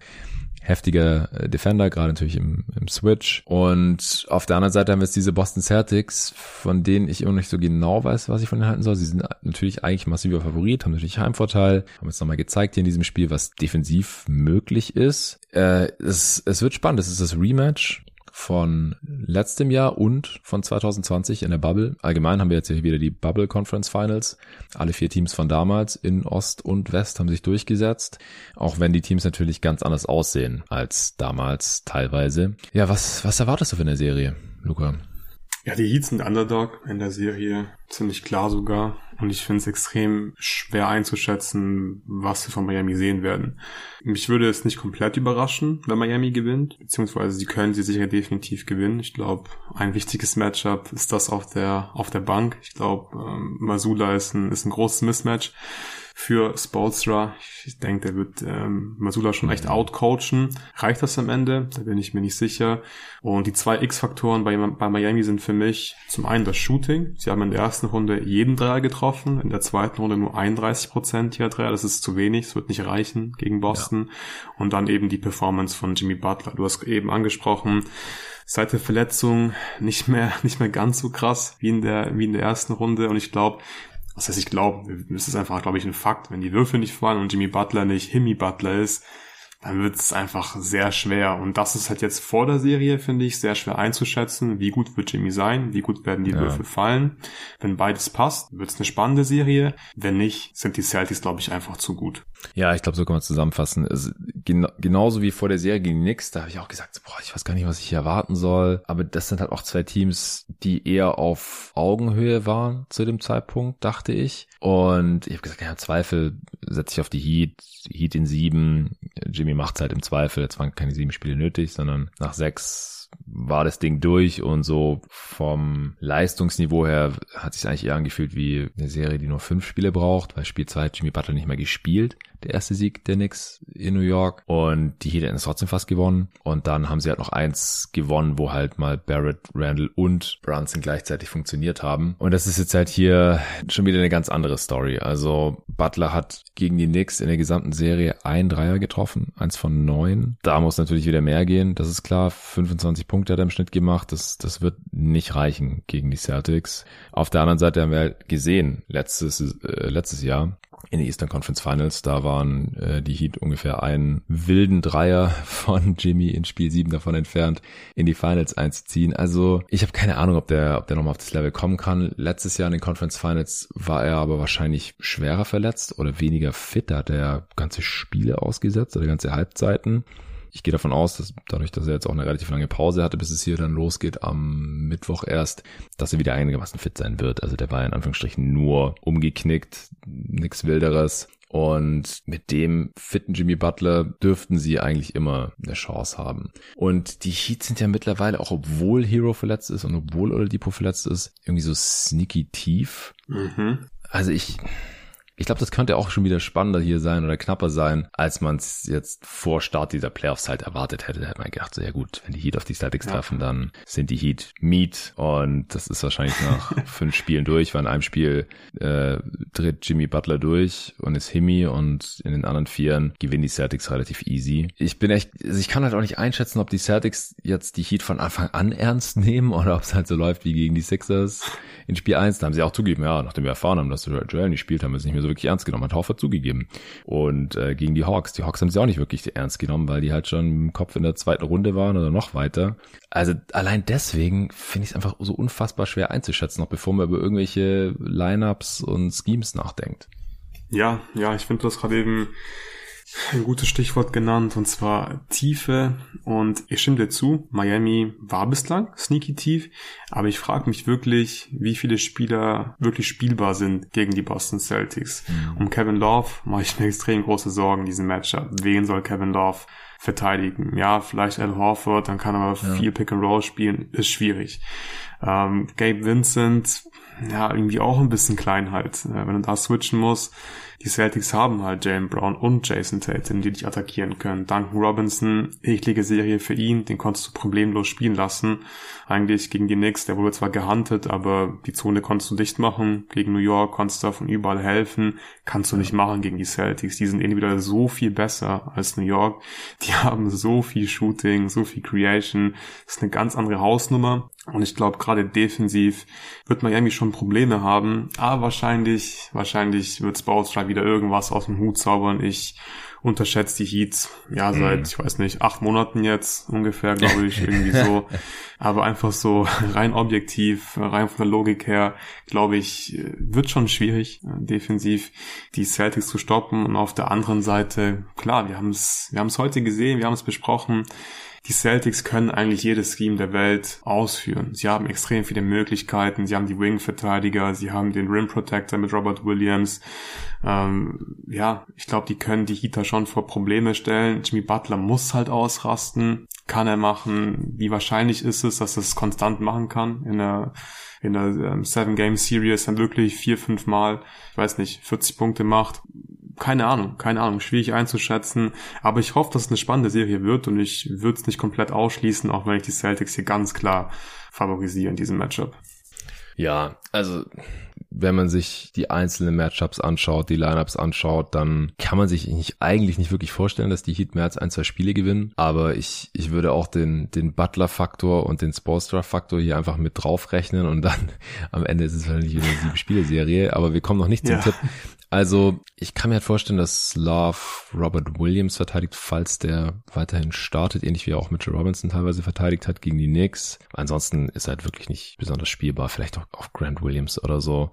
heftiger äh, Defender, gerade natürlich im, im Switch. Und auf der anderen Seite haben wir jetzt diese Boston Celtics, von denen ich immer nicht so genau weiß, was ich von denen halten soll. Sie sind natürlich eigentlich massiver Favorit, haben natürlich Heimvorteil, haben jetzt nochmal gezeigt hier in diesem Spiel, was defensiv möglich ist. Äh, es, es wird spannend, es ist das Rematch von letztem Jahr und von 2020 in der Bubble. Allgemein haben wir jetzt hier wieder die Bubble Conference Finals. Alle vier Teams von damals in Ost und West haben sich durchgesetzt. Auch wenn die Teams natürlich ganz anders aussehen als damals teilweise. Ja, was, was erwartest du von der Serie, Luca? Ja, die Heats sind Underdog in der Serie. Ziemlich klar sogar. Und ich finde es extrem schwer einzuschätzen, was wir von Miami sehen werden. Mich würde es nicht komplett überraschen, wenn Miami gewinnt. Beziehungsweise sie können sie sicher definitiv gewinnen. Ich glaube, ein wichtiges Matchup ist das auf der, auf der Bank. Ich glaube, ähm, Masula ist ein, ist ein großes Mismatch für Spolstra. Ich denke, der wird ähm, Masula schon echt outcoachen. Reicht das am Ende? Da bin ich mir nicht sicher. Und die zwei X-Faktoren bei, bei Miami sind für mich zum einen das Shooting. Sie haben in der ersten Runde jeden Dreier getroffen, in der zweiten Runde nur 31 Prozent ihrer Dreier. Das ist zu wenig, das wird nicht reichen gegen Boston. Ja. Und dann eben die Performance von Jimmy Butler. Du hast eben angesprochen, seit der Verletzung nicht mehr, nicht mehr ganz so krass wie in der, wie in der ersten Runde. Und ich glaube, was heißt ich glaube, es ist einfach, glaube ich, ein Fakt. Wenn die Würfel nicht fallen und Jimmy Butler nicht Himmy Butler ist, dann wird es einfach sehr schwer. Und das ist halt jetzt vor der Serie, finde ich, sehr schwer einzuschätzen. Wie gut wird Jimmy sein? Wie gut werden die ja. Würfel fallen? Wenn beides passt, wird es eine spannende Serie. Wenn nicht, sind die Celtics, glaube ich, einfach zu gut. Ja, ich glaube, so kann man zusammenfassen. Es, gen genauso wie vor der Serie gegen Knicks, da habe ich auch gesagt, boah, ich weiß gar nicht, was ich hier erwarten soll. Aber das sind halt auch zwei Teams, die eher auf Augenhöhe waren zu dem Zeitpunkt, dachte ich. Und ich habe gesagt, ja, Zweifel setze ich auf die Heat, Heat in sieben, Jimmy macht halt im Zweifel, jetzt waren keine sieben Spiele nötig, sondern nach sechs war das Ding durch und so vom Leistungsniveau her hat sich eigentlich eher angefühlt wie eine Serie, die nur fünf Spiele braucht, weil Spiel 2 hat Jimmy Butler nicht mehr gespielt der erste Sieg der Knicks in New York. Und die Heat hätten es trotzdem fast gewonnen. Und dann haben sie halt noch eins gewonnen, wo halt mal Barrett, Randall und Brunson gleichzeitig funktioniert haben. Und das ist jetzt halt hier schon wieder eine ganz andere Story. Also Butler hat gegen die Knicks in der gesamten Serie ein Dreier getroffen, eins von neun. Da muss natürlich wieder mehr gehen, das ist klar. 25 Punkte hat er im Schnitt gemacht. Das, das wird nicht reichen gegen die Celtics. Auf der anderen Seite haben wir halt gesehen, letztes, äh, letztes Jahr, in den Eastern Conference Finals. Da waren äh, die Heat ungefähr einen wilden Dreier von Jimmy in Spiel 7 davon entfernt, in die Finals einzuziehen. Also ich habe keine Ahnung, ob der, ob der nochmal auf das Level kommen kann. Letztes Jahr in den Conference Finals war er aber wahrscheinlich schwerer verletzt oder weniger fit. Da hat er ganze Spiele ausgesetzt oder ganze Halbzeiten ich gehe davon aus, dass dadurch, dass er jetzt auch eine relativ lange Pause hatte, bis es hier dann losgeht am Mittwoch erst, dass er wieder einigermaßen fit sein wird. Also der war in Anführungsstrichen nur umgeknickt, nichts Wilderes. Und mit dem fitten Jimmy Butler dürften sie eigentlich immer eine Chance haben. Und die Heats sind ja mittlerweile, auch obwohl Hero verletzt ist und obwohl Oladipo verletzt ist, irgendwie so sneaky tief. Mhm. Also ich, ich glaube, das könnte auch schon wieder spannender hier sein oder knapper sein, als man es jetzt vor Start dieser Playoffs halt erwartet hätte. Da hätte man gedacht, so ja gut, wenn die Heat auf die Celtics ja. treffen, dann sind die Heat Meat und das ist wahrscheinlich nach fünf Spielen durch, weil in einem Spiel äh, tritt Jimmy Butler durch und ist Himmy und in den anderen Vieren gewinnen die Celtics relativ easy. Ich bin echt, also ich kann halt auch nicht einschätzen, ob die Celtics jetzt die Heat von Anfang an ernst nehmen oder ob es halt so läuft wie gegen die Sixers in Spiel 1. Da haben sie auch zugegeben, ja, nachdem wir erfahren haben, dass Joel nicht spielt, haben wir es nicht mehr so sie wirklich ernst genommen, hat Horford zugegeben. Und äh, gegen die Hawks, die Hawks haben sie auch nicht wirklich ernst genommen, weil die halt schon im Kopf in der zweiten Runde waren oder noch weiter. Also allein deswegen finde ich es einfach so unfassbar schwer einzuschätzen, noch bevor man über irgendwelche Lineups und Schemes nachdenkt. Ja, ja, ich finde das gerade eben ein gutes Stichwort genannt, und zwar Tiefe. Und ich stimme dir zu, Miami war bislang sneaky tief, aber ich frage mich wirklich, wie viele Spieler wirklich spielbar sind gegen die Boston Celtics. Mhm. Um Kevin Love mache ich mir extrem große Sorgen, diesen Matchup. Wen soll Kevin Love verteidigen? Ja, vielleicht Al Horford, dann kann er aber ja. viel Pick and Roll spielen, ist schwierig. Ähm, Gabe Vincent, ja, irgendwie auch ein bisschen klein halt. Äh, wenn du da switchen musst, die Celtics haben halt Jalen Brown und Jason Tatum, die dich attackieren können. Duncan Robinson, eklige Serie für ihn, den konntest du problemlos spielen lassen. Eigentlich gegen die Knicks, der wurde zwar gehuntet, aber die Zone konntest du dicht machen. Gegen New York konntest du von überall helfen. Kannst du nicht machen gegen die Celtics. Die sind individuell so viel besser als New York. Die haben so viel Shooting, so viel Creation. Das ist eine ganz andere Hausnummer. Und ich glaube, gerade defensiv wird Miami schon Probleme haben. Aber wahrscheinlich, wahrscheinlich wird Spoelstra wieder irgendwas aus dem Hut zaubern. Ich unterschätze die Heats, ja, seit, mm. ich weiß nicht, acht Monaten jetzt ungefähr, glaube ich, irgendwie so. Aber einfach so rein objektiv, rein von der Logik her, glaube ich, wird schon schwierig, äh, defensiv die Celtics zu stoppen. Und auf der anderen Seite, klar, wir haben es, wir haben es heute gesehen, wir haben es besprochen die Celtics können eigentlich jedes Scheme der Welt ausführen. Sie haben extrem viele Möglichkeiten. Sie haben die Wing-Verteidiger, sie haben den Rim Protector mit Robert Williams. Ähm, ja, ich glaube, die können die Heater schon vor Probleme stellen. Jimmy Butler muss halt ausrasten. Kann er machen? Wie wahrscheinlich ist es, dass er es konstant machen kann in der in der ähm, Seven Game Series dann wirklich vier, fünf Mal, ich weiß nicht, 40 Punkte macht keine Ahnung, keine Ahnung, schwierig einzuschätzen. Aber ich hoffe, dass es eine spannende Serie wird und ich würde es nicht komplett ausschließen, auch wenn ich die Celtics hier ganz klar favorisiere in diesem Matchup. Ja, also wenn man sich die einzelnen Matchups anschaut, die Lineups anschaut, dann kann man sich nicht, eigentlich nicht wirklich vorstellen, dass die Heat mehr als ein, zwei Spiele gewinnen. Aber ich, ich würde auch den, den Butler-Faktor und den Spolstra-Faktor hier einfach mit draufrechnen und dann am Ende ist es wahrscheinlich eine sieben-Spiele-Serie. Aber wir kommen noch nicht zum ja. Tipp. Also ich kann mir halt vorstellen, dass Love Robert Williams verteidigt, falls der weiterhin startet, ähnlich wie er auch Mitchell Robinson teilweise verteidigt hat gegen die Knicks. Ansonsten ist er halt wirklich nicht besonders spielbar, vielleicht auch auf Grant Williams oder so.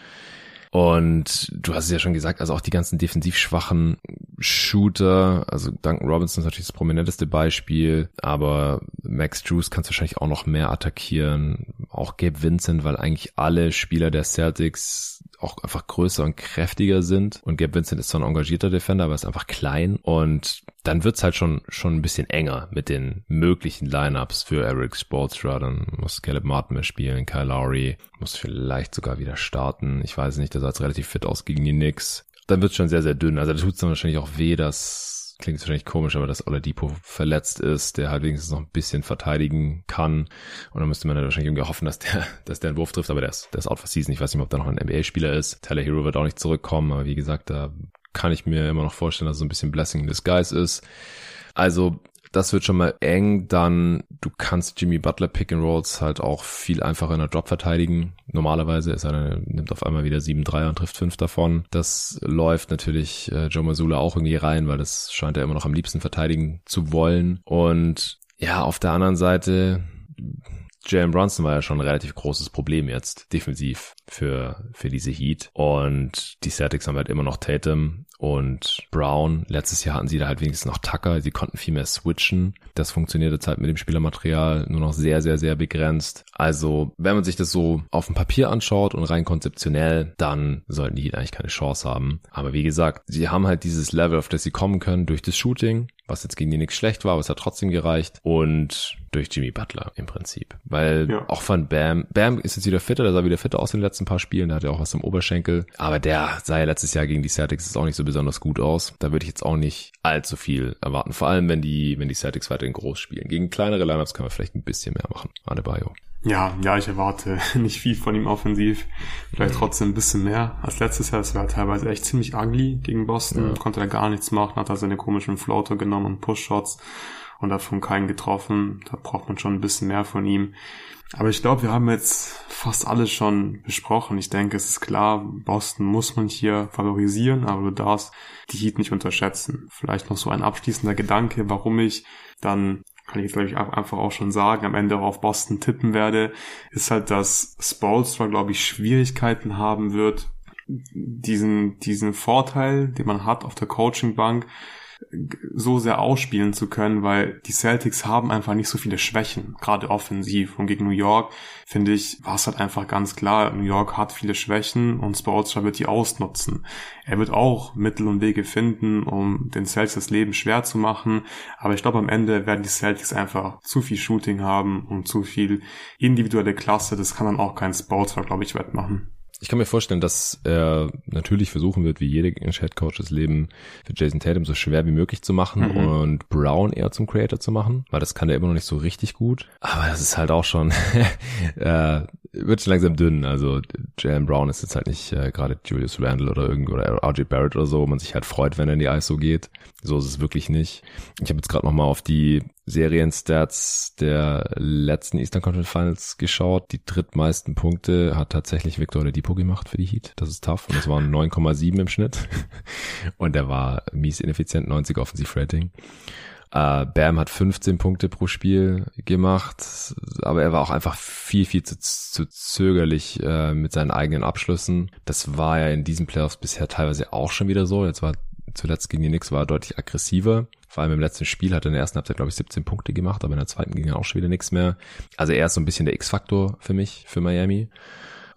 Und du hast es ja schon gesagt, also auch die ganzen defensiv schwachen Shooter, also Duncan Robinson ist natürlich das prominenteste Beispiel, aber Max Drews kannst wahrscheinlich auch noch mehr attackieren, auch Gabe Vincent, weil eigentlich alle Spieler der Celtics auch einfach größer und kräftiger sind und Gabe Vincent ist zwar ein engagierter Defender, aber ist einfach klein und dann wird's halt schon schon ein bisschen enger mit den möglichen Lineups für Eric Spoelstra. Dann muss Caleb Martin mehr spielen, Kyle Lowry muss vielleicht sogar wieder starten. Ich weiß nicht, der sah jetzt relativ fit aus gegen die Knicks. Dann wird's schon sehr, sehr dünn. Also da tut's dann wahrscheinlich auch weh, dass klingt wahrscheinlich komisch, aber dass Oladipo verletzt ist, der halt wenigstens noch ein bisschen verteidigen kann. Und dann müsste man dann wahrscheinlich irgendwie hoffen, dass der, dass der einen Wurf trifft, aber der ist, der ist out for season. Ich weiß nicht, ob da noch ein NBA-Spieler ist. Tyler Hero wird auch nicht zurückkommen, aber wie gesagt, da kann ich mir immer noch vorstellen, dass es so ein bisschen Blessing in Disguise ist. Also das wird schon mal eng. Dann, du kannst Jimmy Butler Pick and Rolls halt auch viel einfacher in der Drop verteidigen. Normalerweise ist er, nimmt auf einmal wieder 7-3 und trifft 5 davon. Das läuft natürlich äh, Joe Masula auch irgendwie rein, weil das scheint er immer noch am liebsten verteidigen zu wollen. Und ja, auf der anderen Seite, Jalen Brunson war ja schon ein relativ großes Problem jetzt defensiv für, für diese Heat. Und die Celtics haben halt immer noch Tatum und Brown. Letztes Jahr hatten sie da halt wenigstens noch Tucker. Sie konnten viel mehr switchen. Das funktioniert jetzt halt mit dem Spielermaterial nur noch sehr, sehr, sehr begrenzt. Also, wenn man sich das so auf dem Papier anschaut und rein konzeptionell, dann sollten die Heat eigentlich keine Chance haben. Aber wie gesagt, sie haben halt dieses Level, auf das sie kommen können durch das Shooting was jetzt gegen die nichts schlecht war, aber es hat trotzdem gereicht. Und durch Jimmy Butler im Prinzip. Weil ja. auch von Bam, Bam ist jetzt wieder fitter, der sah wieder fitter aus in den letzten paar Spielen, der hat ja auch was im Oberschenkel. Aber der sah ja letztes Jahr gegen die Celtics ist auch nicht so besonders gut aus. Da würde ich jetzt auch nicht allzu viel erwarten. Vor allem, wenn die, wenn die Celtics weiterhin groß spielen. Gegen kleinere Lineups können wir vielleicht ein bisschen mehr machen. Adebayo. Ja, ja, ich erwarte nicht viel von ihm offensiv. Vielleicht mhm. trotzdem ein bisschen mehr als letztes Jahr. Es war teilweise echt ziemlich ugly gegen Boston. Ja. Konnte er gar nichts machen, hat er seine komischen Floater genommen und Push-Shots. Und davon keinen getroffen. Da braucht man schon ein bisschen mehr von ihm. Aber ich glaube, wir haben jetzt fast alles schon besprochen. Ich denke, es ist klar, Boston muss man hier favorisieren, aber du darfst die Heat nicht unterschätzen. Vielleicht noch so ein abschließender Gedanke, warum ich dann kann ich jetzt glaube ich einfach auch schon sagen, am Ende auch auf Boston tippen werde, ist halt, dass Spolstra, glaube ich, Schwierigkeiten haben wird, diesen, diesen Vorteil, den man hat auf der Coachingbank, so sehr ausspielen zu können, weil die Celtics haben einfach nicht so viele Schwächen, gerade offensiv. Und gegen New York, finde ich, war es halt einfach ganz klar, New York hat viele Schwächen und Spoelstra wird die ausnutzen. Er wird auch Mittel und Wege finden, um den Celtics das Leben schwer zu machen. Aber ich glaube, am Ende werden die Celtics einfach zu viel Shooting haben und zu viel individuelle Klasse. Das kann dann auch kein Spoelstra, glaube ich, wettmachen. Ich kann mir vorstellen, dass er natürlich versuchen wird, wie jeder Headcoach das Leben für Jason Tatum so schwer wie möglich zu machen mhm. und Brown eher zum Creator zu machen, weil das kann er immer noch nicht so richtig gut. Aber das ist halt auch schon, äh, wird schon langsam dünn. Also Jalen Brown ist jetzt halt nicht äh, gerade Julius Randle oder irgend oder RJ Barrett oder so, wo man sich halt freut, wenn er in die ISO geht. So ist es wirklich nicht. Ich habe jetzt gerade noch mal auf die Serienstats der letzten Eastern Conference Finals geschaut. Die drittmeisten Punkte hat tatsächlich Victor Oladipo gemacht für die Heat. Das ist tough. Und das waren 9,7 im Schnitt. Und der war mies ineffizient, 90 Offensivrating. Uh, Bam hat 15 Punkte pro Spiel gemacht, aber er war auch einfach viel, viel zu, zu zögerlich uh, mit seinen eigenen Abschlüssen. Das war ja in diesen Playoffs bisher teilweise auch schon wieder so. Jetzt war zuletzt gegen die Knicks war er deutlich aggressiver. Vor allem im letzten Spiel hat er in der ersten Halbzeit, glaube ich, 17 Punkte gemacht, aber in der zweiten ging er auch schon wieder nichts mehr. Also er ist so ein bisschen der X-Faktor für mich, für Miami.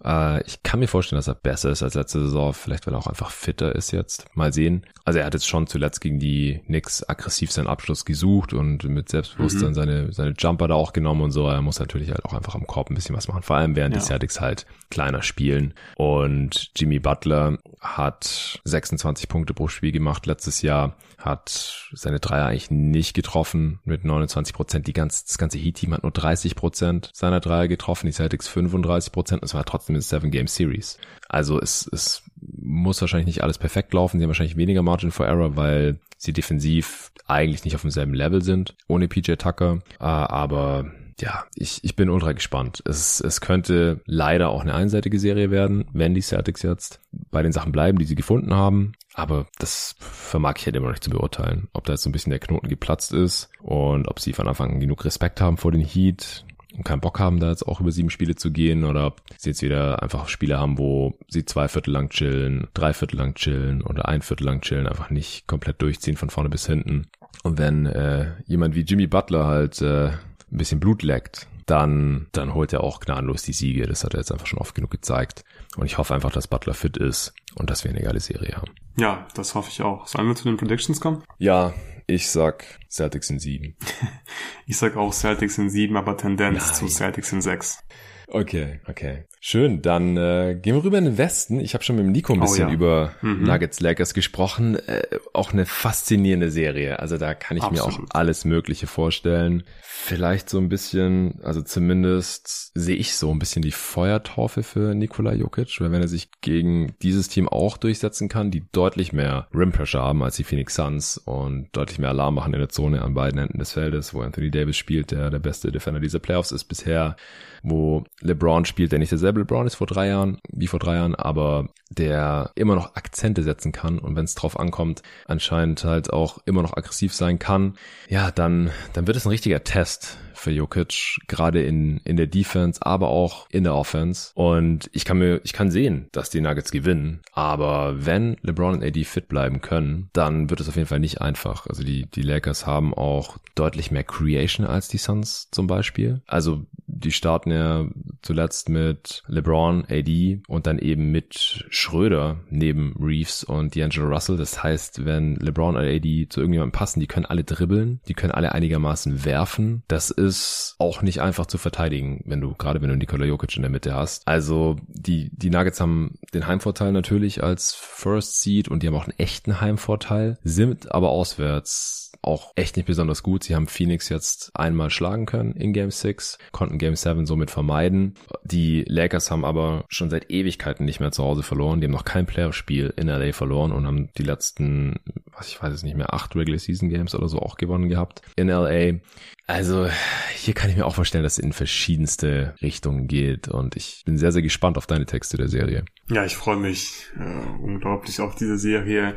Äh, ich kann mir vorstellen, dass er besser ist als letzte Saison. Vielleicht, weil er auch einfach fitter ist jetzt. Mal sehen. Also er hat jetzt schon zuletzt gegen die Knicks aggressiv seinen Abschluss gesucht und mit Selbstbewusstsein mhm. seine, seine Jumper da auch genommen und so. Er muss natürlich halt auch einfach am Korb ein bisschen was machen. Vor allem während ja. die Celtics halt kleiner spielen. Und Jimmy Butler hat 26 Punkte pro Spiel gemacht letztes Jahr hat seine Dreier eigentlich nicht getroffen mit 29 Prozent. Die ganze, das ganze Heat-Team hat nur 30 Prozent seiner Dreier getroffen, die Celtics 35 Prozent. Es war trotzdem eine Seven-Game-Series. Also es, es muss wahrscheinlich nicht alles perfekt laufen. Sie haben wahrscheinlich weniger Margin for Error, weil sie defensiv eigentlich nicht auf demselben Level sind ohne PJ Tucker. Ah, aber ja, ich, ich bin ultra gespannt. Es, es könnte leider auch eine einseitige Serie werden, wenn die Celtics jetzt bei den Sachen bleiben, die sie gefunden haben. Aber das vermag ich halt immer noch nicht zu beurteilen. Ob da jetzt so ein bisschen der Knoten geplatzt ist und ob sie von Anfang an genug Respekt haben vor den Heat und keinen Bock haben, da jetzt auch über sieben Spiele zu gehen oder ob sie jetzt wieder einfach Spiele haben, wo sie zwei Viertel lang chillen, drei Viertel lang chillen oder ein Viertel lang chillen, einfach nicht komplett durchziehen von vorne bis hinten. Und wenn äh, jemand wie Jimmy Butler halt äh, ein bisschen Blut leckt, dann, dann holt er auch gnadenlos die Siege. Das hat er jetzt einfach schon oft genug gezeigt. Und ich hoffe einfach, dass Butler fit ist und dass wir eine geile Serie haben. Ja, das hoffe ich auch. Sollen wir zu den Predictions kommen? Ja, ich sag Celtics in sieben. ich sag auch Celtics in sieben, aber Tendenz Nein. zu Celtics in sechs. Okay, okay. Schön, dann äh, gehen wir rüber in den Westen. Ich habe schon mit dem Nico ein bisschen oh, ja. über mhm. Nuggets Lakers gesprochen. Äh, auch eine faszinierende Serie. Also da kann ich Absolut. mir auch alles Mögliche vorstellen. Vielleicht so ein bisschen, also zumindest sehe ich so ein bisschen die Feuertaufe für Nikola Jokic, weil wenn er sich gegen dieses Team auch durchsetzen kann, die deutlich mehr Rim Pressure haben als die Phoenix Suns und deutlich mehr Alarm machen in der Zone an beiden Enden des Feldes, wo Anthony Davis spielt, der der beste Defender dieser Playoffs ist bisher, wo LeBron spielt, der nicht derselbe LeBron ist vor drei Jahren, wie vor drei Jahren, aber der immer noch Akzente setzen kann. Und wenn es drauf ankommt, anscheinend halt auch immer noch aggressiv sein kann, ja, dann, dann wird es ein richtiger Test für Jokic, gerade in, in der Defense, aber auch in der Offense. Und ich kann mir, ich kann sehen, dass die Nuggets gewinnen. Aber wenn LeBron und AD fit bleiben können, dann wird es auf jeden Fall nicht einfach. Also die, die Lakers haben auch deutlich mehr Creation als die Suns zum Beispiel. Also die starten ja zuletzt mit LeBron, AD und dann eben mit Schröder neben Reeves und D'Angelo Russell. Das heißt, wenn LeBron oder AD zu irgendjemandem passen, die können alle dribbeln, die können alle einigermaßen werfen. Das ist ist auch nicht einfach zu verteidigen, wenn du, gerade wenn du Nikola Jokic in der Mitte hast. Also die, die Nuggets haben den Heimvorteil natürlich als First Seed und die haben auch einen echten Heimvorteil, sind aber auswärts auch echt nicht besonders gut. Sie haben Phoenix jetzt einmal schlagen können in Game 6, konnten Game 7 somit vermeiden. Die Lakers haben aber schon seit Ewigkeiten nicht mehr zu Hause verloren. Die haben noch kein Playoff-Spiel in LA verloren und haben die letzten, was ich weiß es nicht mehr, acht Regular Season Games oder so auch gewonnen gehabt in LA. Also hier kann ich mir auch vorstellen, dass es in verschiedenste Richtungen geht und ich bin sehr, sehr gespannt auf deine Texte der Serie. Ja, ich freue mich äh, unglaublich auf diese Serie.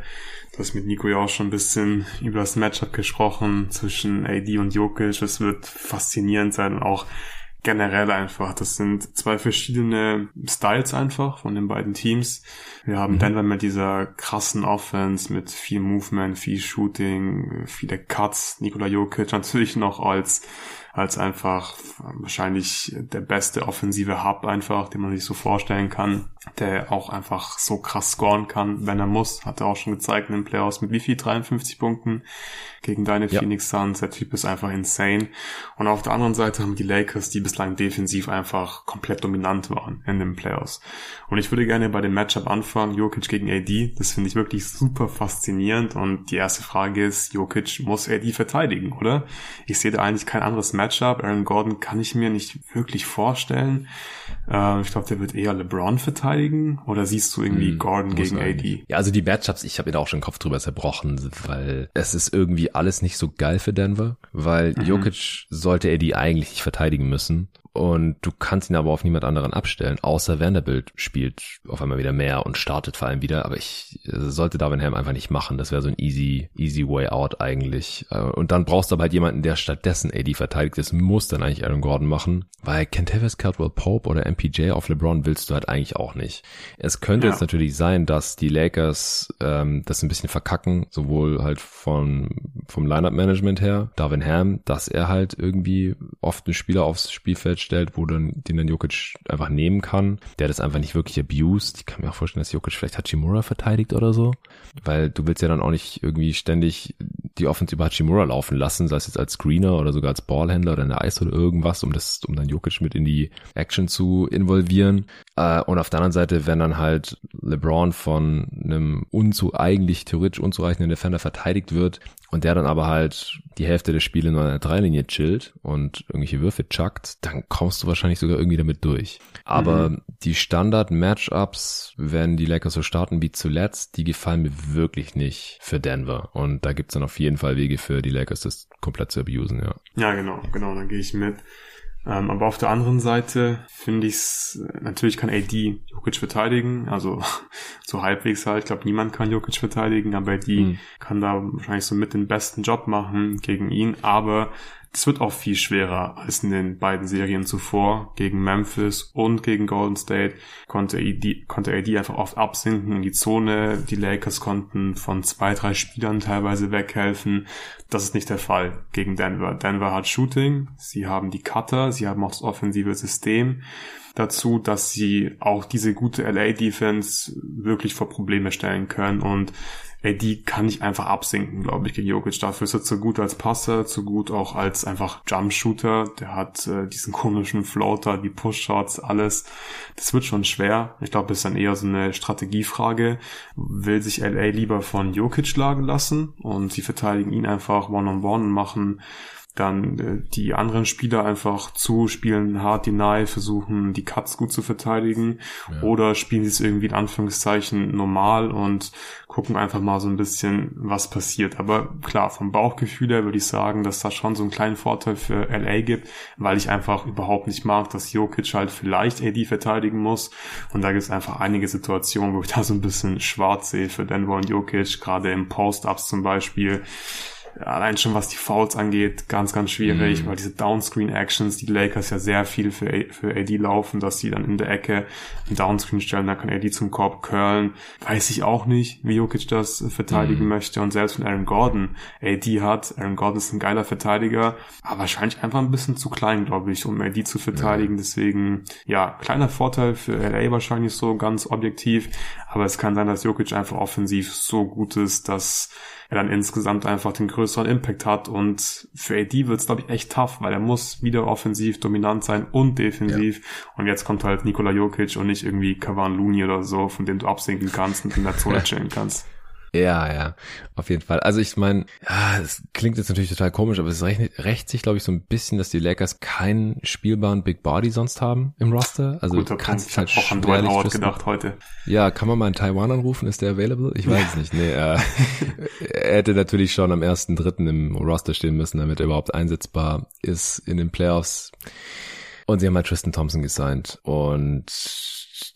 Du hast mit Nico ja auch schon ein bisschen über das Matchup gesprochen zwischen AD und Jokic. Es wird faszinierend sein und auch generell einfach. Das sind zwei verschiedene Styles einfach von den beiden Teams. Wir haben mhm. Denver mit dieser krassen Offense, mit viel Movement, viel Shooting, viele Cuts. Nikola Jokic natürlich noch als als einfach wahrscheinlich der beste offensive Hub einfach, den man sich so vorstellen kann, der auch einfach so krass scoren kann, wenn er muss. Hat er auch schon gezeigt in den Playoffs mit wie viel? 53 Punkten gegen deine ja. Phoenix Suns. Der Typ ist einfach insane. Und auf der anderen Seite haben die Lakers, die bislang defensiv einfach komplett dominant waren in den Playoffs. Und ich würde gerne bei dem Matchup anfangen, Jokic gegen AD. Das finde ich wirklich super faszinierend. Und die erste Frage ist, Jokic muss AD verteidigen, oder? Ich sehe da eigentlich kein anderes Matchup. Aaron Gordon kann ich mir nicht wirklich vorstellen. Äh, ich glaube, der wird eher LeBron verteidigen. Oder siehst du irgendwie hm, Gordon gegen AD? Ja, also die Matchups, ich habe mir da auch schon den Kopf drüber zerbrochen, weil es ist irgendwie alles nicht so geil für Denver, weil mhm. Jokic sollte AD eigentlich nicht verteidigen müssen. Und du kannst ihn aber auf niemand anderen abstellen, außer Vanderbilt spielt auf einmal wieder mehr und startet vor allem wieder. Aber ich äh, sollte Darwin Ham einfach nicht machen. Das wäre so ein easy, easy way out eigentlich. Äh, und dann brauchst du aber halt jemanden, der stattdessen AD verteidigt. Das muss dann eigentlich Aaron Gordon machen, weil Kentavious Caldwell Pope oder MPJ auf LeBron willst du halt eigentlich auch nicht. Es könnte ja. jetzt natürlich sein, dass die Lakers ähm, das ein bisschen verkacken, sowohl halt von vom Lineup-Management her, Darwin Ham, dass er halt irgendwie oft einen Spieler aufs Spielfeld stellt, wo dann, den dann Jokic einfach nehmen kann, der das einfach nicht wirklich abused. Ich kann mir auch vorstellen, dass Jokic vielleicht Hachimura verteidigt oder so, weil du willst ja dann auch nicht irgendwie ständig die Offense über Hachimura laufen lassen, sei es jetzt als Screener oder sogar als Ballhändler oder in der Eis oder irgendwas, um das, um dann Jokic mit in die Action zu involvieren. Äh, und auf der anderen Seite, wenn dann halt LeBron von einem unzu, eigentlich theoretisch unzureichenden Defender verteidigt wird, und der dann aber halt die Hälfte der Spiele nur an der Dreilinie chillt und irgendwelche Würfe chuckt, dann kommst du wahrscheinlich sogar irgendwie damit durch. Aber mhm. die Standard-Matchups, wenn die Lakers so starten wie zuletzt, die gefallen mir wirklich nicht für Denver. Und da gibt's dann auf jeden Fall Wege für die Lakers, das komplett zu abusen, ja. Ja, genau, genau, dann gehe ich mit. Ähm, aber auf der anderen Seite finde ich es, natürlich kann AD Jokic verteidigen, also so halbwegs halt. Ich glaube, niemand kann Jokic verteidigen, aber AD mhm. kann da wahrscheinlich so mit den besten Job machen gegen ihn. Aber es wird auch viel schwerer als in den beiden Serien zuvor. Gegen Memphis und gegen Golden State konnte AD, konnte AD einfach oft absinken in die Zone. Die Lakers konnten von zwei, drei Spielern teilweise weghelfen. Das ist nicht der Fall gegen Denver. Denver hat Shooting, sie haben die Cutter, sie haben auch das offensive System dazu, dass sie auch diese gute LA-Defense wirklich vor Probleme stellen können und ey, die kann ich einfach absinken, glaube ich, gegen Jokic. Dafür ist er zu gut als Passer, zu gut auch als einfach Jumpshooter. Der hat äh, diesen komischen Floater, die Push-Shots, alles. Das wird schon schwer. Ich glaube, das ist dann eher so eine Strategiefrage. Will sich LA lieber von Jokic schlagen lassen und sie verteidigen ihn einfach one-on-one -on -one und machen dann äh, die anderen Spieler einfach zuspielen, hard deny, versuchen die Cuts gut zu verteidigen ja. oder spielen sie es irgendwie in Anführungszeichen normal und gucken einfach mal so ein bisschen, was passiert. Aber klar, vom Bauchgefühl her würde ich sagen, dass das schon so einen kleinen Vorteil für LA gibt, weil ich einfach überhaupt nicht mag, dass Jokic halt vielleicht AD verteidigen muss und da gibt es einfach einige Situationen, wo ich da so ein bisschen schwarz sehe für Denver und Jokic, gerade im Post-Ups zum Beispiel allein schon was die Fouls angeht, ganz, ganz schwierig, mm. weil diese Downscreen-Actions, die Lakers ja sehr viel für, für AD laufen, dass sie dann in der Ecke einen Downscreen stellen, dann kann AD zum Korb curlen. Weiß ich auch nicht, wie Jokic das verteidigen mm. möchte. Und selbst wenn Aaron Gordon AD hat, Aaron Gordon ist ein geiler Verteidiger, aber wahrscheinlich einfach ein bisschen zu klein, glaube ich, um AD zu verteidigen. Ja. Deswegen, ja, kleiner Vorteil für LA wahrscheinlich so ganz objektiv, aber es kann sein, dass Jokic einfach offensiv so gut ist, dass er dann insgesamt einfach den größeren Impact hat. Und für AD wird es, glaube ich, echt tough, weil er muss wieder offensiv dominant sein und defensiv. Ja. Und jetzt kommt halt Nikola Jokic und nicht irgendwie Kavan Looney oder so, von dem du absinken kannst und in der Zone chillen kannst. Ja, ja, auf jeden Fall. Also ich meine, ja, es klingt jetzt natürlich total komisch, aber es rächt, rächt sich, glaube ich, so ein bisschen, dass die Lakers keinen spielbaren Big Body sonst haben im Roster. Also Guter kannst ich halt auch an Dwight Howard gedacht heute. Ja, kann man mal in Taiwan anrufen? Ist der available? Ich weiß es nicht. Nee, äh, er hätte natürlich schon am ersten, dritten im Roster stehen müssen, damit er überhaupt einsetzbar ist in den Playoffs. Und sie haben halt Tristan Thompson gesigned. Und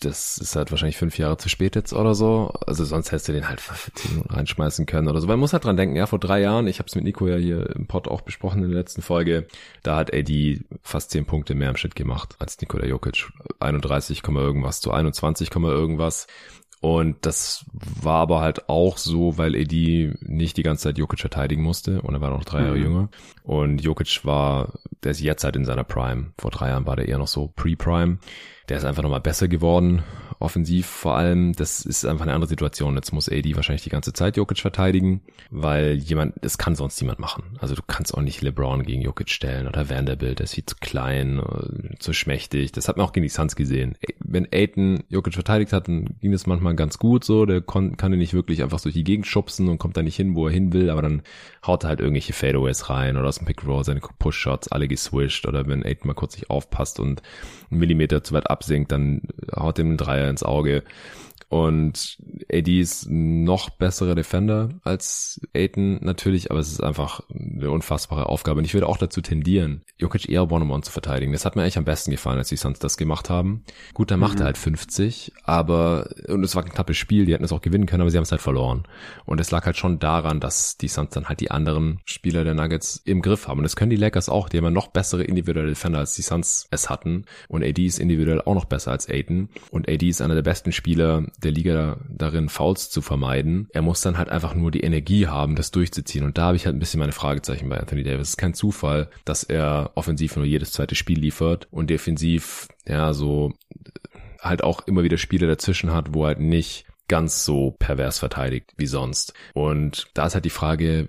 das ist halt wahrscheinlich fünf Jahre zu spät jetzt oder so. Also sonst hättest du den halt für 10 Minuten reinschmeißen können oder so. Man muss halt dran denken, ja, vor drei Jahren, ich habe es mit Nico ja hier im Pod auch besprochen in der letzten Folge, da hat AD fast zehn Punkte mehr im Schnitt gemacht als Nikola Jokic. 31, irgendwas zu 21, irgendwas. Und das war aber halt auch so, weil Edi nicht die ganze Zeit Jokic verteidigen musste und er war noch drei Jahre mhm. jünger. Und Jokic war, der ist jetzt halt in seiner Prime. Vor drei Jahren war der eher noch so Pre-Prime. Der ist einfach nochmal besser geworden offensiv vor allem, das ist einfach eine andere Situation. Jetzt muss AD wahrscheinlich die ganze Zeit Jokic verteidigen, weil jemand, das kann sonst niemand machen. Also du kannst auch nicht LeBron gegen Jokic stellen oder Vanderbilt, der ist viel zu klein, äh, zu schmächtig. Das hat man auch gegen die Suns gesehen. Wenn Aiton Jokic verteidigt hat, dann ging das manchmal ganz gut so. Der kann, ihn nicht wirklich einfach durch die Gegend schubsen und kommt da nicht hin, wo er hin will, aber dann haut er halt irgendwelche Fadeaways rein oder aus dem Pick Roll seine Push-Shots alle geswished oder wenn Aiton mal kurz nicht aufpasst und einen Millimeter zu weit absinkt, dann haut er einen Dreier ins Auge. Und AD ist noch bessere Defender als Aiton natürlich, aber es ist einfach eine unfassbare Aufgabe. Und ich würde auch dazu tendieren, Jokic eher One-on-One zu verteidigen. Das hat mir eigentlich am besten gefallen, als die Suns das gemacht haben. Gut, dann macht mhm. er halt 50, aber, und es war ein knappes Spiel, die hätten es auch gewinnen können, aber sie haben es halt verloren. Und es lag halt schon daran, dass die Suns dann halt die anderen Spieler der Nuggets im Griff haben. Und das können die Lakers auch, die haben ja noch bessere individuelle Defender, als die Suns es hatten. Und AD ist individuell auch noch besser als Aiton. Und AD ist einer der besten Spieler der Liga darin, Fouls zu vermeiden. Er muss dann halt einfach nur die Energie haben, das durchzuziehen. Und da habe ich halt ein bisschen meine Fragezeichen bei Anthony Davis. Es ist kein Zufall, dass er offensiv nur jedes zweite Spiel liefert und defensiv, ja, so halt auch immer wieder Spiele dazwischen hat, wo halt nicht ganz so pervers verteidigt wie sonst. Und da ist halt die Frage,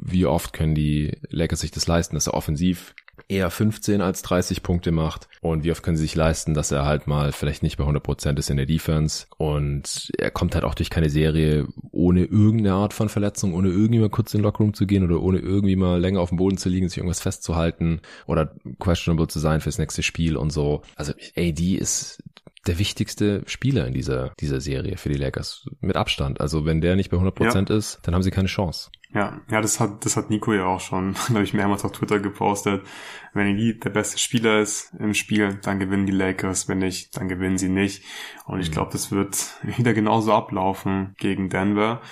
wie oft können die Lakers sich das leisten, dass er offensiv eher 15 als 30 Punkte macht und wie oft können sie sich leisten, dass er halt mal vielleicht nicht bei 100% ist in der Defense und er kommt halt auch durch keine Serie ohne irgendeine Art von Verletzung, ohne irgendwie mal kurz in den Lockroom zu gehen oder ohne irgendwie mal länger auf dem Boden zu liegen, sich irgendwas festzuhalten oder questionable zu sein fürs nächste Spiel und so. Also AD ist der wichtigste Spieler in dieser, dieser Serie für die Lakers. Mit Abstand. Also wenn der nicht bei 100% ja. ist, dann haben sie keine Chance. Ja, ja, das hat, das hat Nico ja auch schon, glaube ich, mehrmals auf Twitter gepostet. Wenn Lee der beste Spieler ist im Spiel, dann gewinnen die Lakers. Wenn nicht, dann gewinnen sie nicht. Und ich mhm. glaube, das wird wieder genauso ablaufen gegen Denver.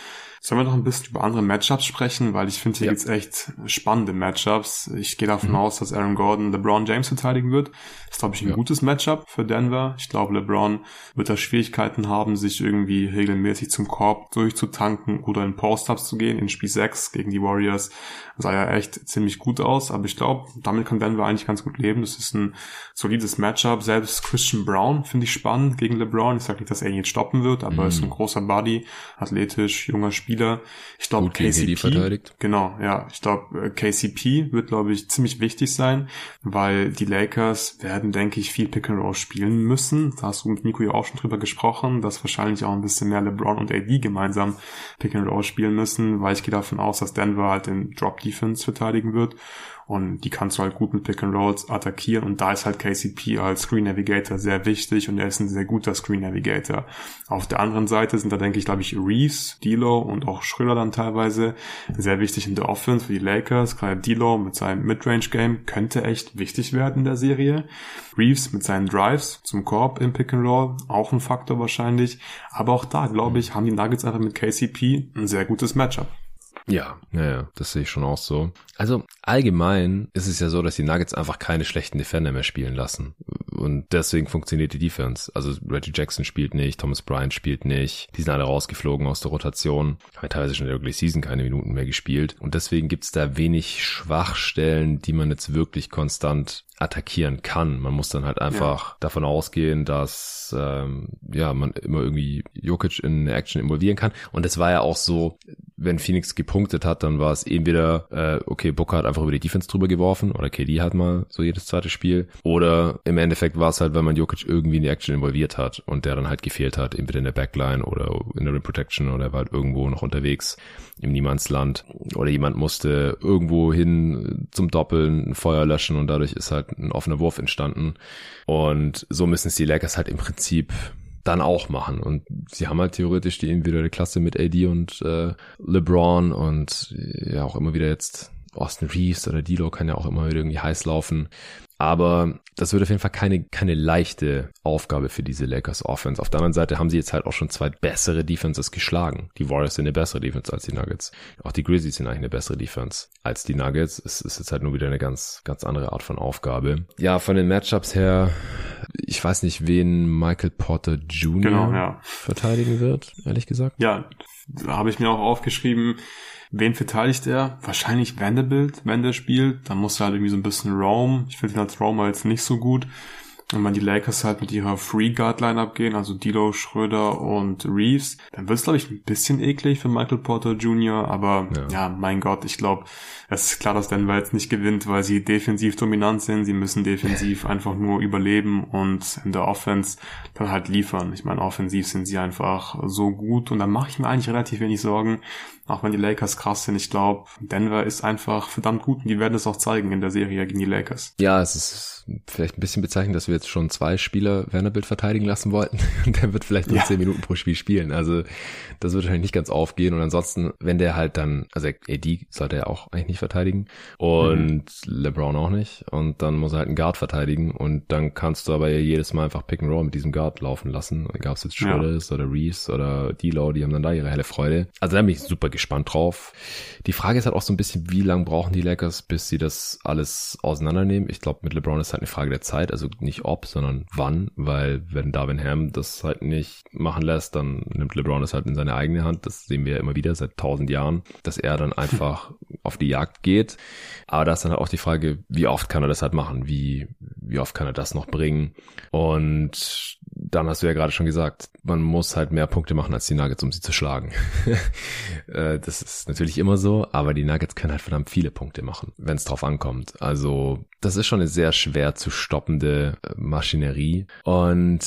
Sollen wir noch ein bisschen über andere Matchups sprechen, weil ich finde, hier ja. gibt's echt spannende Matchups. Ich gehe davon mhm. aus, dass Aaron Gordon LeBron James verteidigen wird. Das ist, glaube ich, ein ja. gutes Matchup für Denver. Ich glaube, LeBron wird da Schwierigkeiten haben, sich irgendwie regelmäßig zum Korb durchzutanken oder in Post-Ups zu gehen. In Spiel 6 gegen die Warriors sah ja echt ziemlich gut aus, aber ich glaube, damit kann Denver eigentlich ganz gut leben. Das ist ein solides Matchup. Selbst Christian Brown finde ich spannend gegen LeBron. Ich sage nicht, dass er ihn jetzt stoppen wird, aber mhm. ist ein großer Body, athletisch, junger Spieler Spieler. Ich glaube, KCP. Genau, ja. Ich glaube, äh, KCP wird, glaube ich, ziemlich wichtig sein, weil die Lakers werden, denke ich, viel Pick and Roll spielen müssen. Da hast du mit Nico ja auch schon drüber gesprochen, dass wahrscheinlich auch ein bisschen mehr LeBron und AD gemeinsam Pick and Roll spielen müssen, weil ich gehe davon aus, dass Denver halt den Drop Defense verteidigen wird und die kannst du halt gut mit Pick and Rolls attackieren und da ist halt KCP als Screen Navigator sehr wichtig und er ist ein sehr guter Screen Navigator. Auf der anderen Seite sind da denke ich glaube ich Reeves, D'Lo und auch Schröder dann teilweise sehr wichtig in der Offense für die Lakers. Gerade D'Lo mit seinem Midrange Game könnte echt wichtig werden in der Serie. Reeves mit seinen Drives zum Korb im Pick and Roll auch ein Faktor wahrscheinlich, aber auch da glaube ich haben die Nuggets einfach mit KCP ein sehr gutes Matchup. Ja, ja, ja, das sehe ich schon auch so. Also allgemein ist es ja so, dass die Nuggets einfach keine schlechten Defender mehr spielen lassen. Und deswegen funktioniert die Defense. Also Reggie Jackson spielt nicht, Thomas Bryant spielt nicht. Die sind alle rausgeflogen aus der Rotation. Haben teilweise schon in der Early Season keine Minuten mehr gespielt. Und deswegen gibt's da wenig Schwachstellen, die man jetzt wirklich konstant attackieren kann. Man muss dann halt einfach ja. davon ausgehen, dass ähm, ja man immer irgendwie Jokic in eine Action involvieren kann. Und es war ja auch so, wenn Phoenix gepunktet hat, dann war es entweder äh, okay, Booker hat einfach über die Defense drüber geworfen oder KD hat mal so jedes zweite Spiel oder im Endeffekt war es halt, weil man Jokic irgendwie in die Action involviert hat und der dann halt gefehlt hat, entweder in der Backline oder in der Rim Protection oder er war halt irgendwo noch unterwegs im Niemandsland oder jemand musste irgendwo hin zum Doppeln ein Feuer löschen und dadurch ist halt ein offener Wurf entstanden. Und so müssen es die Lakers halt im Prinzip dann auch machen. Und sie haben halt theoretisch die individuelle Klasse mit AD und äh, LeBron und ja auch immer wieder jetzt Austin Reeves oder Dilo kann ja auch immer wieder irgendwie heiß laufen. Aber das wird auf jeden Fall keine, keine leichte Aufgabe für diese Lakers Offense. Auf der anderen Seite haben sie jetzt halt auch schon zwei bessere Defenses geschlagen. Die Warriors sind eine bessere Defense als die Nuggets. Auch die Grizzlies sind eigentlich eine bessere Defense als die Nuggets. Es ist jetzt halt nur wieder eine ganz, ganz andere Art von Aufgabe. Ja, von den Matchups her, ich weiß nicht, wen Michael Porter Jr. Genau, ja. verteidigen wird, ehrlich gesagt. Ja, da habe ich mir auch aufgeschrieben, Wen verteidigt er? Wahrscheinlich Vanderbilt, wenn der spielt. Dann muss er halt irgendwie so ein bisschen Roam. Ich finde ihn als Roamer jetzt nicht so gut. Und wenn die Lakers halt mit ihrer Free Guard Lineup gehen, also Dilo, Schröder und Reeves, dann wird es glaube ich ein bisschen eklig für Michael Porter Jr., aber ja, ja mein Gott, ich glaube, es ist klar, dass Denver jetzt nicht gewinnt, weil sie defensiv dominant sind. Sie müssen defensiv einfach nur überleben und in der Offense dann halt liefern. Ich meine, offensiv sind sie einfach so gut und da mache ich mir eigentlich relativ wenig Sorgen, auch wenn die Lakers krass sind. Ich glaube, Denver ist einfach verdammt gut und die werden es auch zeigen in der Serie gegen die Lakers. Ja, es ist vielleicht ein bisschen bezeichnend, dass wir jetzt schon zwei Spieler Wernerbild verteidigen lassen wollten. Und der wird vielleicht nur ja. zehn Minuten pro Spiel spielen. Also das wird wahrscheinlich nicht ganz aufgehen. Und ansonsten, wenn der halt dann, also AD sollte er auch eigentlich nicht verteidigen und mhm. LeBron auch nicht. Und dann muss er halt einen Guard verteidigen. Und dann kannst du aber jedes Mal einfach Pick and Roll mit diesem Guard laufen lassen. Egal ob es jetzt Schroeder ja. oder Reeves oder D-Low, die haben dann da ihre helle Freude. Also da bin ich super gespannt drauf. Die Frage ist halt auch so ein bisschen, wie lang brauchen die Lakers, bis sie das alles auseinandernehmen. Ich glaube, mit LeBron ist halt eine Frage der Zeit, also nicht ob, sondern wann, weil wenn Darwin Ham das halt nicht machen lässt, dann nimmt LeBron das halt in seine eigene Hand. Das sehen wir ja immer wieder seit tausend Jahren, dass er dann einfach auf die Jagd geht. Aber da ist dann halt auch die Frage, wie oft kann er das halt machen? Wie, wie oft kann er das noch bringen? Und dann hast du ja gerade schon gesagt, man muss halt mehr Punkte machen als die Nuggets, um sie zu schlagen. Äh, das ist natürlich immer so, aber die Nuggets können halt verdammt viele Punkte machen, wenn es drauf ankommt. Also das ist schon eine sehr schwer zu stoppende äh, Maschinerie und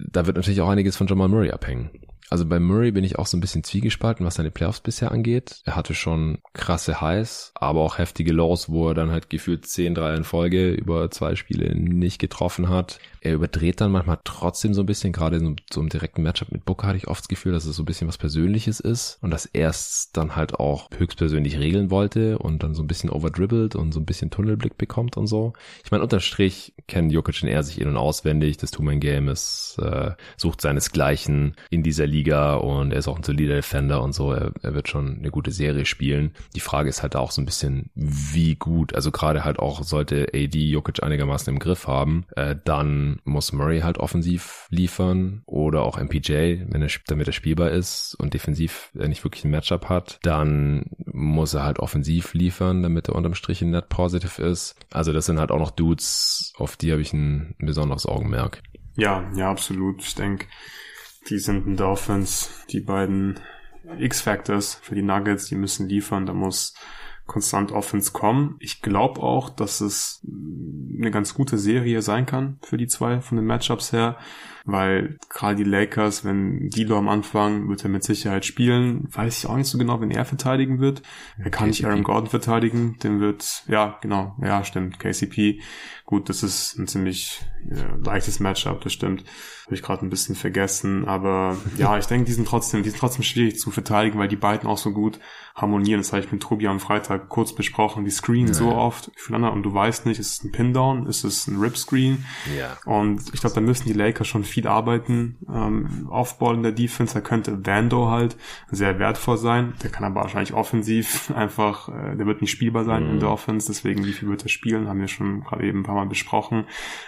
da wird natürlich auch einiges von Jamal Murray abhängen. Also bei Murray bin ich auch so ein bisschen zwiegespalten, was seine Playoffs bisher angeht. Er hatte schon krasse Highs, aber auch heftige Lows, wo er dann halt gefühlt 10 3 in Folge über zwei Spiele nicht getroffen hat. Er überdreht dann manchmal trotzdem so ein bisschen, gerade in so einem direkten Matchup mit Booker hatte ich oft das Gefühl, dass es so ein bisschen was Persönliches ist und dass er es dann halt auch höchstpersönlich regeln wollte und dann so ein bisschen overdribbelt und so ein bisschen Tunnelblick bekommt und so. Ich meine, unterm Strich kennt Jokic und er sich in- und auswendig. Das Two-Man-Game ist, äh, sucht seinesgleichen in dieser Liga und er ist auch ein solider Defender und so. Er, er wird schon eine gute Serie spielen. Die Frage ist halt auch so ein bisschen, wie gut, also gerade halt auch sollte AD Jokic einigermaßen im Griff haben, äh, dann muss Murray halt offensiv liefern oder auch MPJ, wenn er, damit er spielbar ist und defensiv er nicht wirklich ein Matchup hat, dann muss er halt offensiv liefern, damit er unterm Strich ein Net Positive ist. Also das sind halt auch noch Dudes, auf die habe ich ein besonderes Augenmerk. Ja, ja, absolut. Ich denke, die sind Offense, die beiden X-Factors für die Nuggets, die müssen liefern. Da muss konstant Offense kommen. Ich glaube auch, dass es eine ganz gute Serie sein kann für die zwei von den Matchups her weil gerade die Lakers, wenn Dilo am Anfang wird er mit Sicherheit spielen, weiß ich auch nicht so genau, wenn er verteidigen wird. Er kann KCP. nicht Aaron Gordon verteidigen, den wird, ja, genau, ja, stimmt, KCP. Gut, das ist ein ziemlich ja, leichtes Matchup, das stimmt. Habe ich gerade ein bisschen vergessen, aber ja, ich denke, die sind trotzdem, die sind trotzdem schwierig zu verteidigen, weil die beiden auch so gut harmonieren. Das habe ich mit Tobi am Freitag kurz besprochen. Die screenen ja, so ja. oft füreinander und du weißt nicht, ist es ein Pin-Down, ist es ein Rip-Screen? Ja. Und ich glaube, da müssen die Lakers schon viel arbeiten. Ähm, Aufball in der Defense, da könnte Vando halt sehr wertvoll sein. Der kann aber wahrscheinlich offensiv einfach, äh, der wird nicht spielbar sein mhm. in der Offense, deswegen wie viel wird er spielen, haben wir schon gerade eben ein paar Mal besprochen.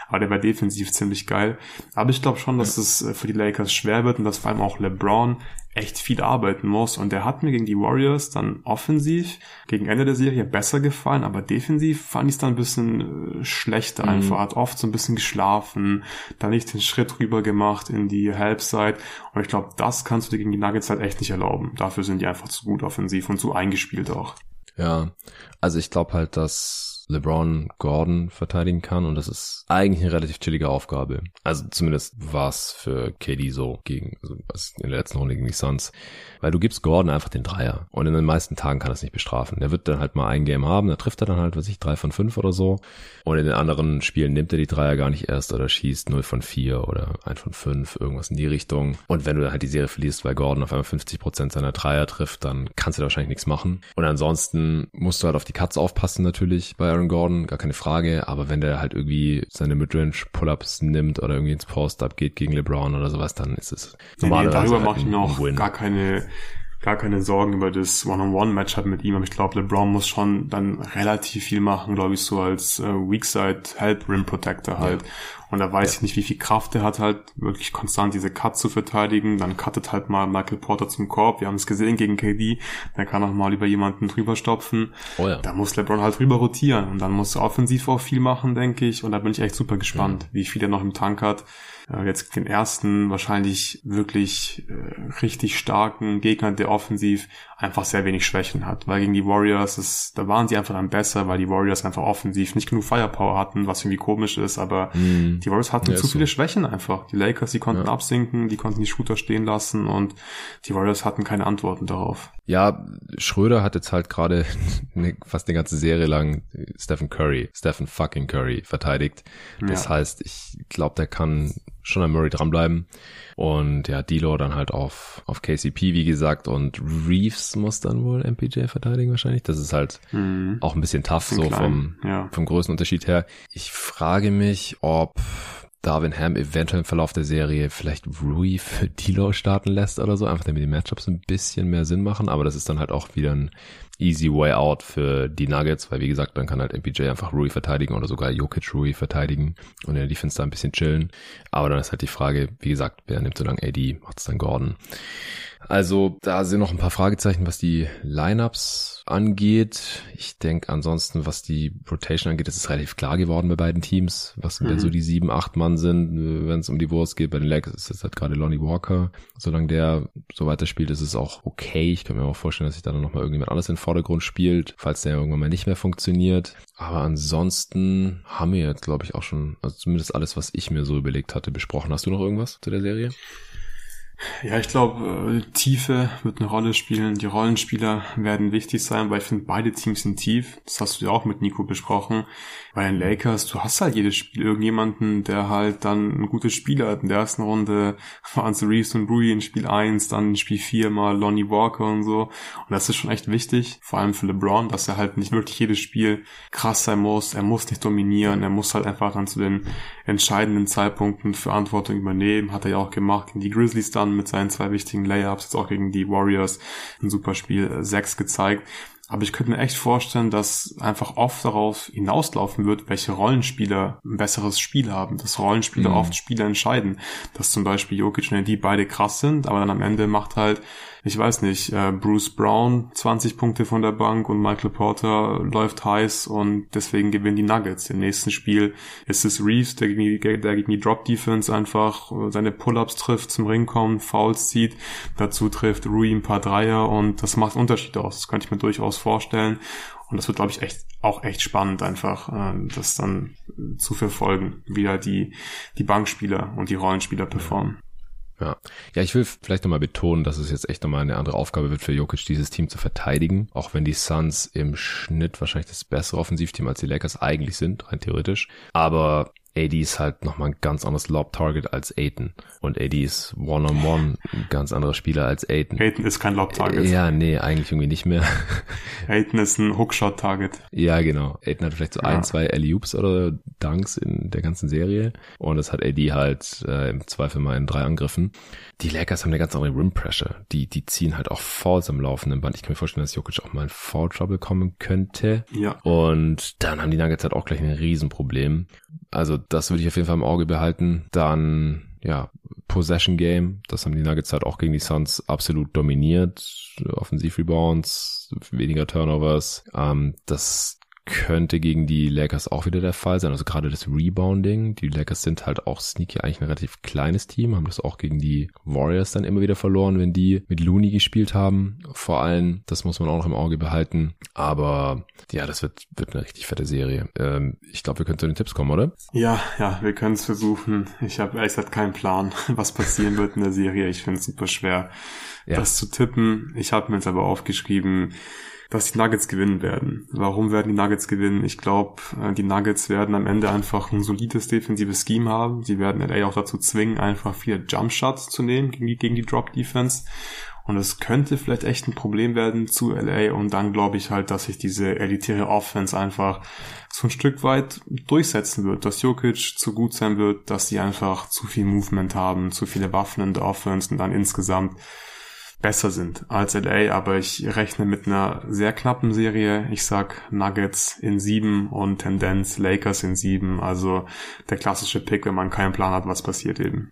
Aber der war defensiv ziemlich geil. Aber ich glaube schon, dass ja. es äh, für die Lakers schwer wird und dass vor allem auch LeBron echt viel arbeiten muss. Und der hat mir gegen die Warriors dann offensiv gegen Ende der Serie besser gefallen, aber defensiv fand ich es dann ein bisschen äh, schlechter mhm. einfach. Hat oft so ein bisschen geschlafen, dann nicht den Schritt rüber gemacht in die Halbzeit. Und ich glaube, das kannst du dir gegen die Nuggets halt echt nicht erlauben. Dafür sind die einfach zu gut offensiv und zu eingespielt auch. Ja, also ich glaube halt, dass LeBron Gordon verteidigen kann und das ist eigentlich eine relativ chillige Aufgabe. Also zumindest war es für KD so gegen, also in der letzten Runde gegen die Suns. Weil du gibst Gordon einfach den Dreier und in den meisten Tagen kann er es nicht bestrafen. Der wird dann halt mal ein Game haben, da trifft er dann halt, was ich, drei von fünf oder so. Und in den anderen Spielen nimmt er die Dreier gar nicht erst oder schießt 0 von 4 oder 1 von 5, irgendwas in die Richtung. Und wenn du halt die Serie verlierst, weil Gordon auf einmal 50 Prozent seiner Dreier trifft, dann kannst du da wahrscheinlich nichts machen. Und ansonsten musst du halt auf die Cuts aufpassen natürlich bei Aaron Gordon, gar keine Frage. Aber wenn der halt irgendwie seine Midrange Pull-Ups nimmt oder irgendwie ins Post-Up geht gegen LeBron oder sowas, dann ist es normalerweise nee, darüber halt mache ich mir auch gar keine gar keine Sorgen über das One-on-One-Matchup mit ihm, aber ich glaube, LeBron muss schon dann relativ viel machen, glaube ich, so als äh, Weakside Help Rim Protector halt. Ja. Und da weiß ja. ich nicht, wie viel Kraft er hat, halt wirklich konstant diese Cut zu verteidigen. Dann cuttet halt mal Michael Porter zum Korb. Wir haben es gesehen gegen KD. Der kann auch mal über jemanden drüber stopfen. Oh ja. Da muss LeBron halt drüber rotieren. Und dann muss er offensiv auch viel machen, denke ich. Und da bin ich echt super gespannt, ja. wie viel er noch im Tank hat äh, jetzt den ersten wahrscheinlich wirklich äh, richtig starken Gegner, der offensiv einfach sehr wenig Schwächen hat. Weil gegen die Warriors, ist, da waren sie einfach dann besser, weil die Warriors einfach offensiv nicht genug Firepower hatten, was irgendwie komisch ist, aber mm. die Warriors hatten ja, zu viele so. Schwächen einfach. Die Lakers, die konnten ja. absinken, die konnten die Shooter stehen lassen und die Warriors hatten keine Antworten darauf. Ja, Schröder hat jetzt halt gerade fast eine ganze Serie lang Stephen Curry, Stephen fucking Curry verteidigt. Das ja. heißt, ich glaube, der kann schon an Murray dranbleiben. Und ja, Dilo dann halt auf, auf KCP, wie gesagt, und Reeves muss dann wohl MPJ verteidigen wahrscheinlich. Das ist halt mhm. auch ein bisschen tough, so vom, ja. vom Größenunterschied her. Ich frage mich, ob Darwin Ham eventuell im Verlauf der Serie vielleicht Rui für Dilo starten lässt oder so, einfach damit die Matchups ein bisschen mehr Sinn machen, aber das ist dann halt auch wieder ein easy way out für die Nuggets, weil wie gesagt, dann kann halt MPJ einfach Rui verteidigen oder sogar Jokic Rui verteidigen und in der Defense da ein bisschen chillen. Aber dann ist halt die Frage, wie gesagt, wer nimmt so lange AD, macht's dann Gordon. Also da sind noch ein paar Fragezeichen, was die Lineups angeht. Ich denke ansonsten, was die Rotation angeht, ist es relativ klar geworden bei beiden Teams, was mhm. so die sieben, acht Mann sind, wenn es um die Wurst geht. Bei den Lakers ist es halt gerade Lonnie Walker. Solange der so weiter spielt, ist es auch okay. Ich kann mir auch vorstellen, dass sich da dann nochmal irgendjemand anderes in Vordergrund spielt, falls der irgendwann mal nicht mehr funktioniert. Aber ansonsten haben wir jetzt, glaube ich, auch schon, also zumindest alles, was ich mir so überlegt hatte, besprochen. Hast du noch irgendwas zu der Serie? Ja, ich glaube, äh, Tiefe wird eine Rolle spielen. Die Rollenspieler werden wichtig sein, weil ich finde, beide Teams sind tief. Das hast du ja auch mit Nico besprochen. Bei den Lakers, du hast halt jedes Spiel irgendjemanden, der halt dann ein gutes Spiel hat. In der ersten Runde waren es Reeves und Rui in Spiel 1, dann in Spiel 4 mal Lonnie Walker und so. Und das ist schon echt wichtig, vor allem für LeBron, dass er halt nicht wirklich jedes Spiel krass sein muss. Er muss nicht dominieren, er muss halt einfach dann zu den entscheidenden Zeitpunkten Verantwortung übernehmen. Hat er ja auch gemacht in die Grizzlies dann dann mit seinen zwei wichtigen Layups, jetzt auch gegen die Warriors ein super Spiel 6 äh, gezeigt. Aber ich könnte mir echt vorstellen, dass einfach oft darauf hinauslaufen wird, welche Rollenspieler ein besseres Spiel haben. Dass Rollenspieler mhm. oft Spiele entscheiden. Dass zum Beispiel Jokic und die beide krass sind, aber dann am Ende macht halt ich weiß nicht, äh, Bruce Brown 20 Punkte von der Bank und Michael Porter läuft heiß und deswegen gewinnen die Nuggets. Im nächsten Spiel ist es Reeves, der gegen die, der gegen die Drop Defense einfach seine Pull-ups trifft, zum Ring kommt, Fouls zieht. Dazu trifft Rui ein paar Dreier und das macht Unterschied aus. Das könnte ich mir durchaus vorstellen. Und das wird, glaube ich, echt auch echt spannend, einfach äh, das dann zu verfolgen, wie da die, die Bankspieler und die Rollenspieler performen. Ja. ja, ich will vielleicht nochmal betonen, dass es jetzt echt nochmal eine andere Aufgabe wird für Jokic, dieses Team zu verteidigen. Auch wenn die Suns im Schnitt wahrscheinlich das bessere Offensivteam als die Lakers eigentlich sind, rein theoretisch. Aber AD ist halt nochmal ein ganz anderes Lob-Target als Aiton. Und AD ist One-on-One ein ganz anderer Spieler als Aiton. Aiton ist kein Lob-Target. Ja, nee, eigentlich irgendwie nicht mehr. Aiton ist ein Hookshot-Target. Ja, genau. Aiton hat vielleicht so ja. ein, zwei Alley-Oops oder Dunks in der ganzen Serie. Und das hat AD halt äh, im Zweifel mal in drei Angriffen. Die Lakers haben eine ganz andere Rim-Pressure. Die, die ziehen halt auch Fouls am laufenden Band. Ich kann mir vorstellen, dass Jokic auch mal in Foul-Trouble kommen könnte. Ja. Und dann haben die Nuggets halt auch gleich ein Riesenproblem. Also das würde ich auf jeden Fall im Auge behalten. Dann ja, Possession Game, das haben die Nuggets halt auch gegen die Suns absolut dominiert. Offensiv Rebounds, weniger Turnovers. Ähm, das könnte gegen die Lakers auch wieder der Fall sein. Also gerade das Rebounding. Die Lakers sind halt auch sneaky eigentlich ein relativ kleines Team, haben das auch gegen die Warriors dann immer wieder verloren, wenn die mit Looney gespielt haben. Vor allem, das muss man auch noch im Auge behalten. Aber ja, das wird, wird eine richtig fette Serie. Ähm, ich glaube, wir können zu den Tipps kommen, oder? Ja, ja, wir können es versuchen. Ich habe ehrlich gesagt keinen Plan, was passieren wird in der Serie. Ich finde es super schwer, ja. das zu tippen. Ich habe mir jetzt aber aufgeschrieben, dass die Nuggets gewinnen werden. Warum werden die Nuggets gewinnen? Ich glaube, äh, die Nuggets werden am Ende einfach ein solides defensives Scheme haben. Sie werden LA auch dazu zwingen, einfach viele Jumpshots zu nehmen gegen die, gegen die Drop Defense. Und es könnte vielleicht echt ein Problem werden zu LA. Und dann glaube ich halt, dass sich diese elitäre Offense einfach so ein Stück weit durchsetzen wird, dass Jokic zu gut sein wird, dass sie einfach zu viel Movement haben, zu viele Waffen in der Offense und dann insgesamt besser sind als LA, aber ich rechne mit einer sehr knappen Serie. Ich sag Nuggets in sieben und Tendenz Lakers in sieben. Also der klassische Pick, wenn man keinen Plan hat, was passiert eben.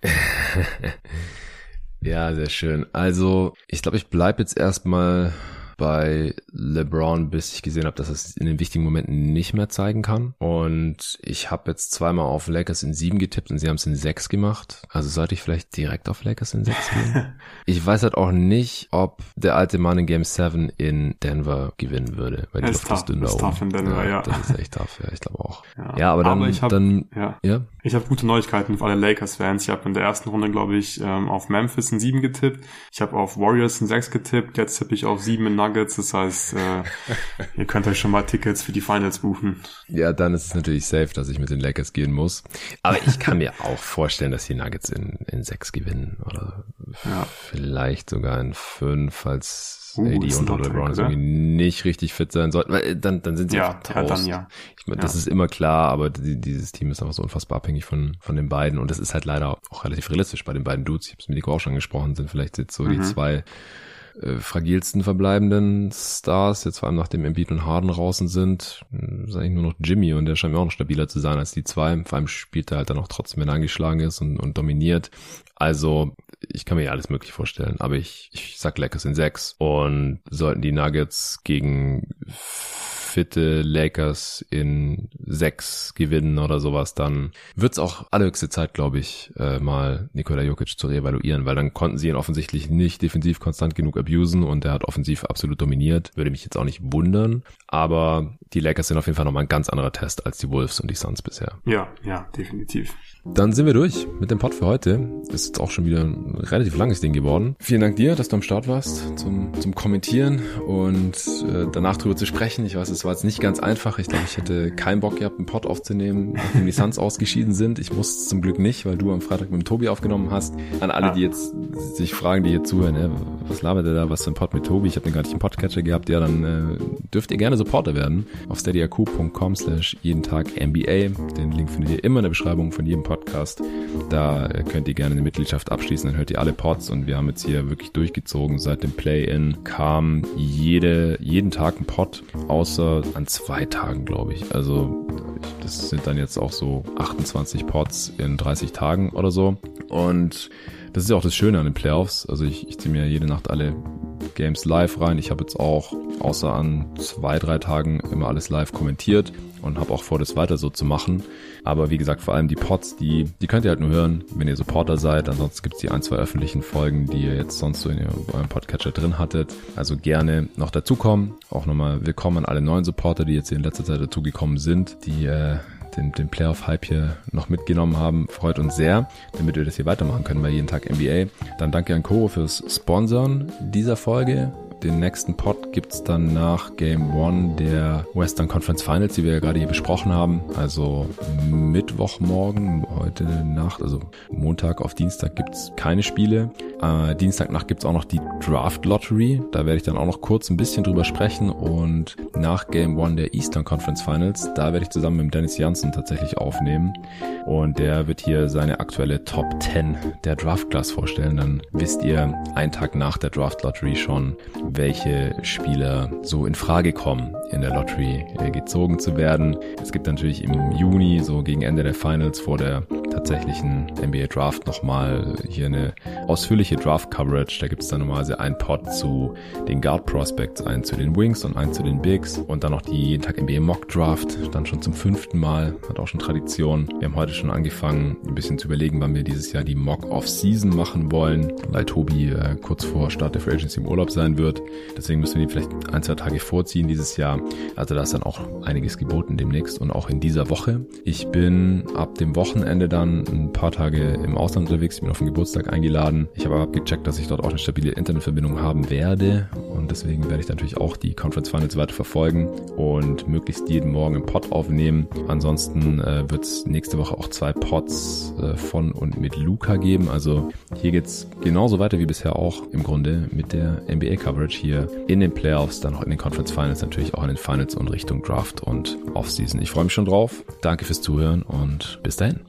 ja, sehr schön. Also ich glaube, ich bleib jetzt erstmal bei LeBron, bis ich gesehen habe, dass er es in den wichtigen Momenten nicht mehr zeigen kann. Und ich habe jetzt zweimal auf Lakers in sieben getippt und sie haben es in sechs gemacht. Also sollte ich vielleicht direkt auf Lakers in sechs gehen? ich weiß halt auch nicht, ob der alte Mann in Game 7 in Denver gewinnen würde. Weil die Luft ist dünn da oben. in Denver, ja, ja. Das ist echt tough, ja, ich glaube auch. Ja, ja aber dann, aber ich hab, dann, ja. ja. Ich habe gute Neuigkeiten für alle Lakers-Fans. Ich habe in der ersten Runde, glaube ich, ähm, auf Memphis in sieben getippt. Ich habe auf Warriors in sechs getippt. Jetzt tippe ich auf sieben in Nuggets. Das heißt, äh, ihr könnt euch schon mal Tickets für die Finals buchen. Ja, dann ist es natürlich safe, dass ich mit den Lakers gehen muss. Aber ich kann mir auch vorstellen, dass die Nuggets in, in sechs gewinnen. Oder ja. vielleicht sogar in fünf, falls uh, AD und LeBron irgendwie nicht richtig fit sein sollten. Weil äh, dann, dann sind sie ja, ja dann ja. Ich meine, das ist immer klar, aber die, dieses Team ist einfach so unfassbar abhängig von, von den beiden. Und das ist halt leider auch relativ realistisch bei den beiden Dudes. Ich habe es mit Nico auch schon gesprochen, sind vielleicht jetzt so mhm. die zwei äh, fragilsten verbleibenden Stars, jetzt vor allem nachdem Embiid und Harden draußen sind, hm, ist eigentlich nur noch Jimmy und der scheint mir auch noch stabiler zu sein als die zwei. Vor allem spielt er halt dann auch trotzdem, wenn er angeschlagen ist und, und dominiert. Also ich kann mir ja alles möglich vorstellen, aber ich, ich sag Lakers in sechs und sollten die Nuggets gegen fitte Lakers in sechs gewinnen oder sowas, dann wird's auch allerhöchste Zeit, glaube ich, äh, mal Nikola Jokic zu reevaluieren, weil dann konnten sie ihn offensichtlich nicht defensiv konstant genug abusen und er hat offensiv absolut dominiert. Würde mich jetzt auch nicht wundern, aber die Lakers sind auf jeden Fall nochmal ein ganz anderer Test als die Wolves und die Suns bisher. Ja, ja, definitiv. Dann sind wir durch mit dem Pod für heute. Ist jetzt auch schon wieder ein relativ langes Ding geworden. Vielen Dank dir, dass du am Start warst zum, zum Kommentieren und äh, danach drüber zu sprechen. Ich weiß, es war jetzt nicht ganz einfach. Ich glaube, ich hätte keinen Bock gehabt, einen Pod aufzunehmen, nachdem die Suns ausgeschieden sind. Ich musste es zum Glück nicht, weil du am Freitag mit dem Tobi aufgenommen hast. An alle, die jetzt sich fragen, die hier zuhören, äh, was labert der da, was für ein Pod mit Tobi? Ich habe den gar nicht im Podcatcher gehabt. Ja, dann äh, dürft ihr gerne Supporter werden auf steadyaq.com slash jeden Tag NBA. Den Link findet ihr immer in der Beschreibung von jedem Podcast. Da könnt ihr gerne eine Mitgliedschaft abschließen, dann hört ihr alle Pods und wir haben jetzt hier wirklich durchgezogen. Seit dem Play-In kam jede, jeden Tag ein Pod, außer an zwei Tagen, glaube ich. Also das sind dann jetzt auch so 28 Pods in 30 Tagen oder so. Und das ist ja auch das Schöne an den Playoffs. Also ich, ich ziehe mir jede Nacht alle Games live rein. Ich habe jetzt auch außer an zwei, drei Tagen immer alles live kommentiert und habe auch vor, das weiter so zu machen. Aber wie gesagt, vor allem die Pods, die, die könnt ihr halt nur hören, wenn ihr Supporter seid. Ansonsten gibt's die ein, zwei öffentlichen Folgen, die ihr jetzt sonst so in eurem Podcatcher drin hattet. Also gerne noch dazukommen. Auch nochmal willkommen an alle neuen Supporter, die jetzt in letzter Zeit dazugekommen sind, die äh, den, den Playoff-Hype hier noch mitgenommen haben. Freut uns sehr, damit wir das hier weitermachen können bei jeden Tag NBA. Dann danke an Koro fürs Sponsoren dieser Folge. Den nächsten Pod gibt's dann nach Game One der Western Conference Finals, die wir ja gerade hier besprochen haben. Also Mittwochmorgen, heute Nacht, also Montag auf Dienstag gibt's keine Spiele. Äh, Dienstagnacht gibt's auch noch die Draft Lottery. Da werde ich dann auch noch kurz ein bisschen drüber sprechen. Und nach Game One der Eastern Conference Finals, da werde ich zusammen mit Dennis Janssen tatsächlich aufnehmen. Und der wird hier seine aktuelle Top 10 der Draft Class vorstellen. Dann wisst ihr einen Tag nach der Draft Lottery schon, welche Spieler so in Frage kommen, in der Lottery äh, gezogen zu werden. Es gibt natürlich im Juni, so gegen Ende der Finals vor der tatsächlichen NBA Draft nochmal hier eine ausführliche Draft Coverage. Da gibt es dann normalerweise ein Pod zu den Guard Prospects, einen zu den Wings und einen zu den Bigs und dann noch die jeden Tag NBA Mock Draft, dann schon zum fünften Mal, hat auch schon Tradition. Wir haben heute schon angefangen, ein bisschen zu überlegen, wann wir dieses Jahr die Mock Off Season machen wollen, weil Tobi äh, kurz vor Start der Free Agency im Urlaub sein wird. Deswegen müssen wir die vielleicht ein, zwei Tage vorziehen dieses Jahr. Also da ist dann auch einiges geboten demnächst und auch in dieser Woche. Ich bin ab dem Wochenende dann ein paar Tage im Ausland unterwegs. Ich bin auf den Geburtstag eingeladen. Ich habe aber abgecheckt, dass ich dort auch eine stabile Internetverbindung haben werde und deswegen werde ich natürlich auch die Conference Finals weiter verfolgen und möglichst jeden Morgen im Pod aufnehmen. Ansonsten äh, wird es nächste Woche auch zwei Pods äh, von und mit Luca geben. Also hier geht's genauso weiter wie bisher auch im Grunde mit der NBA Coverage hier in den Playoffs, dann auch in den Conference Finals, natürlich auch in den Finals und Richtung Draft und Offseason. Ich freue mich schon drauf. Danke fürs Zuhören und bis dahin.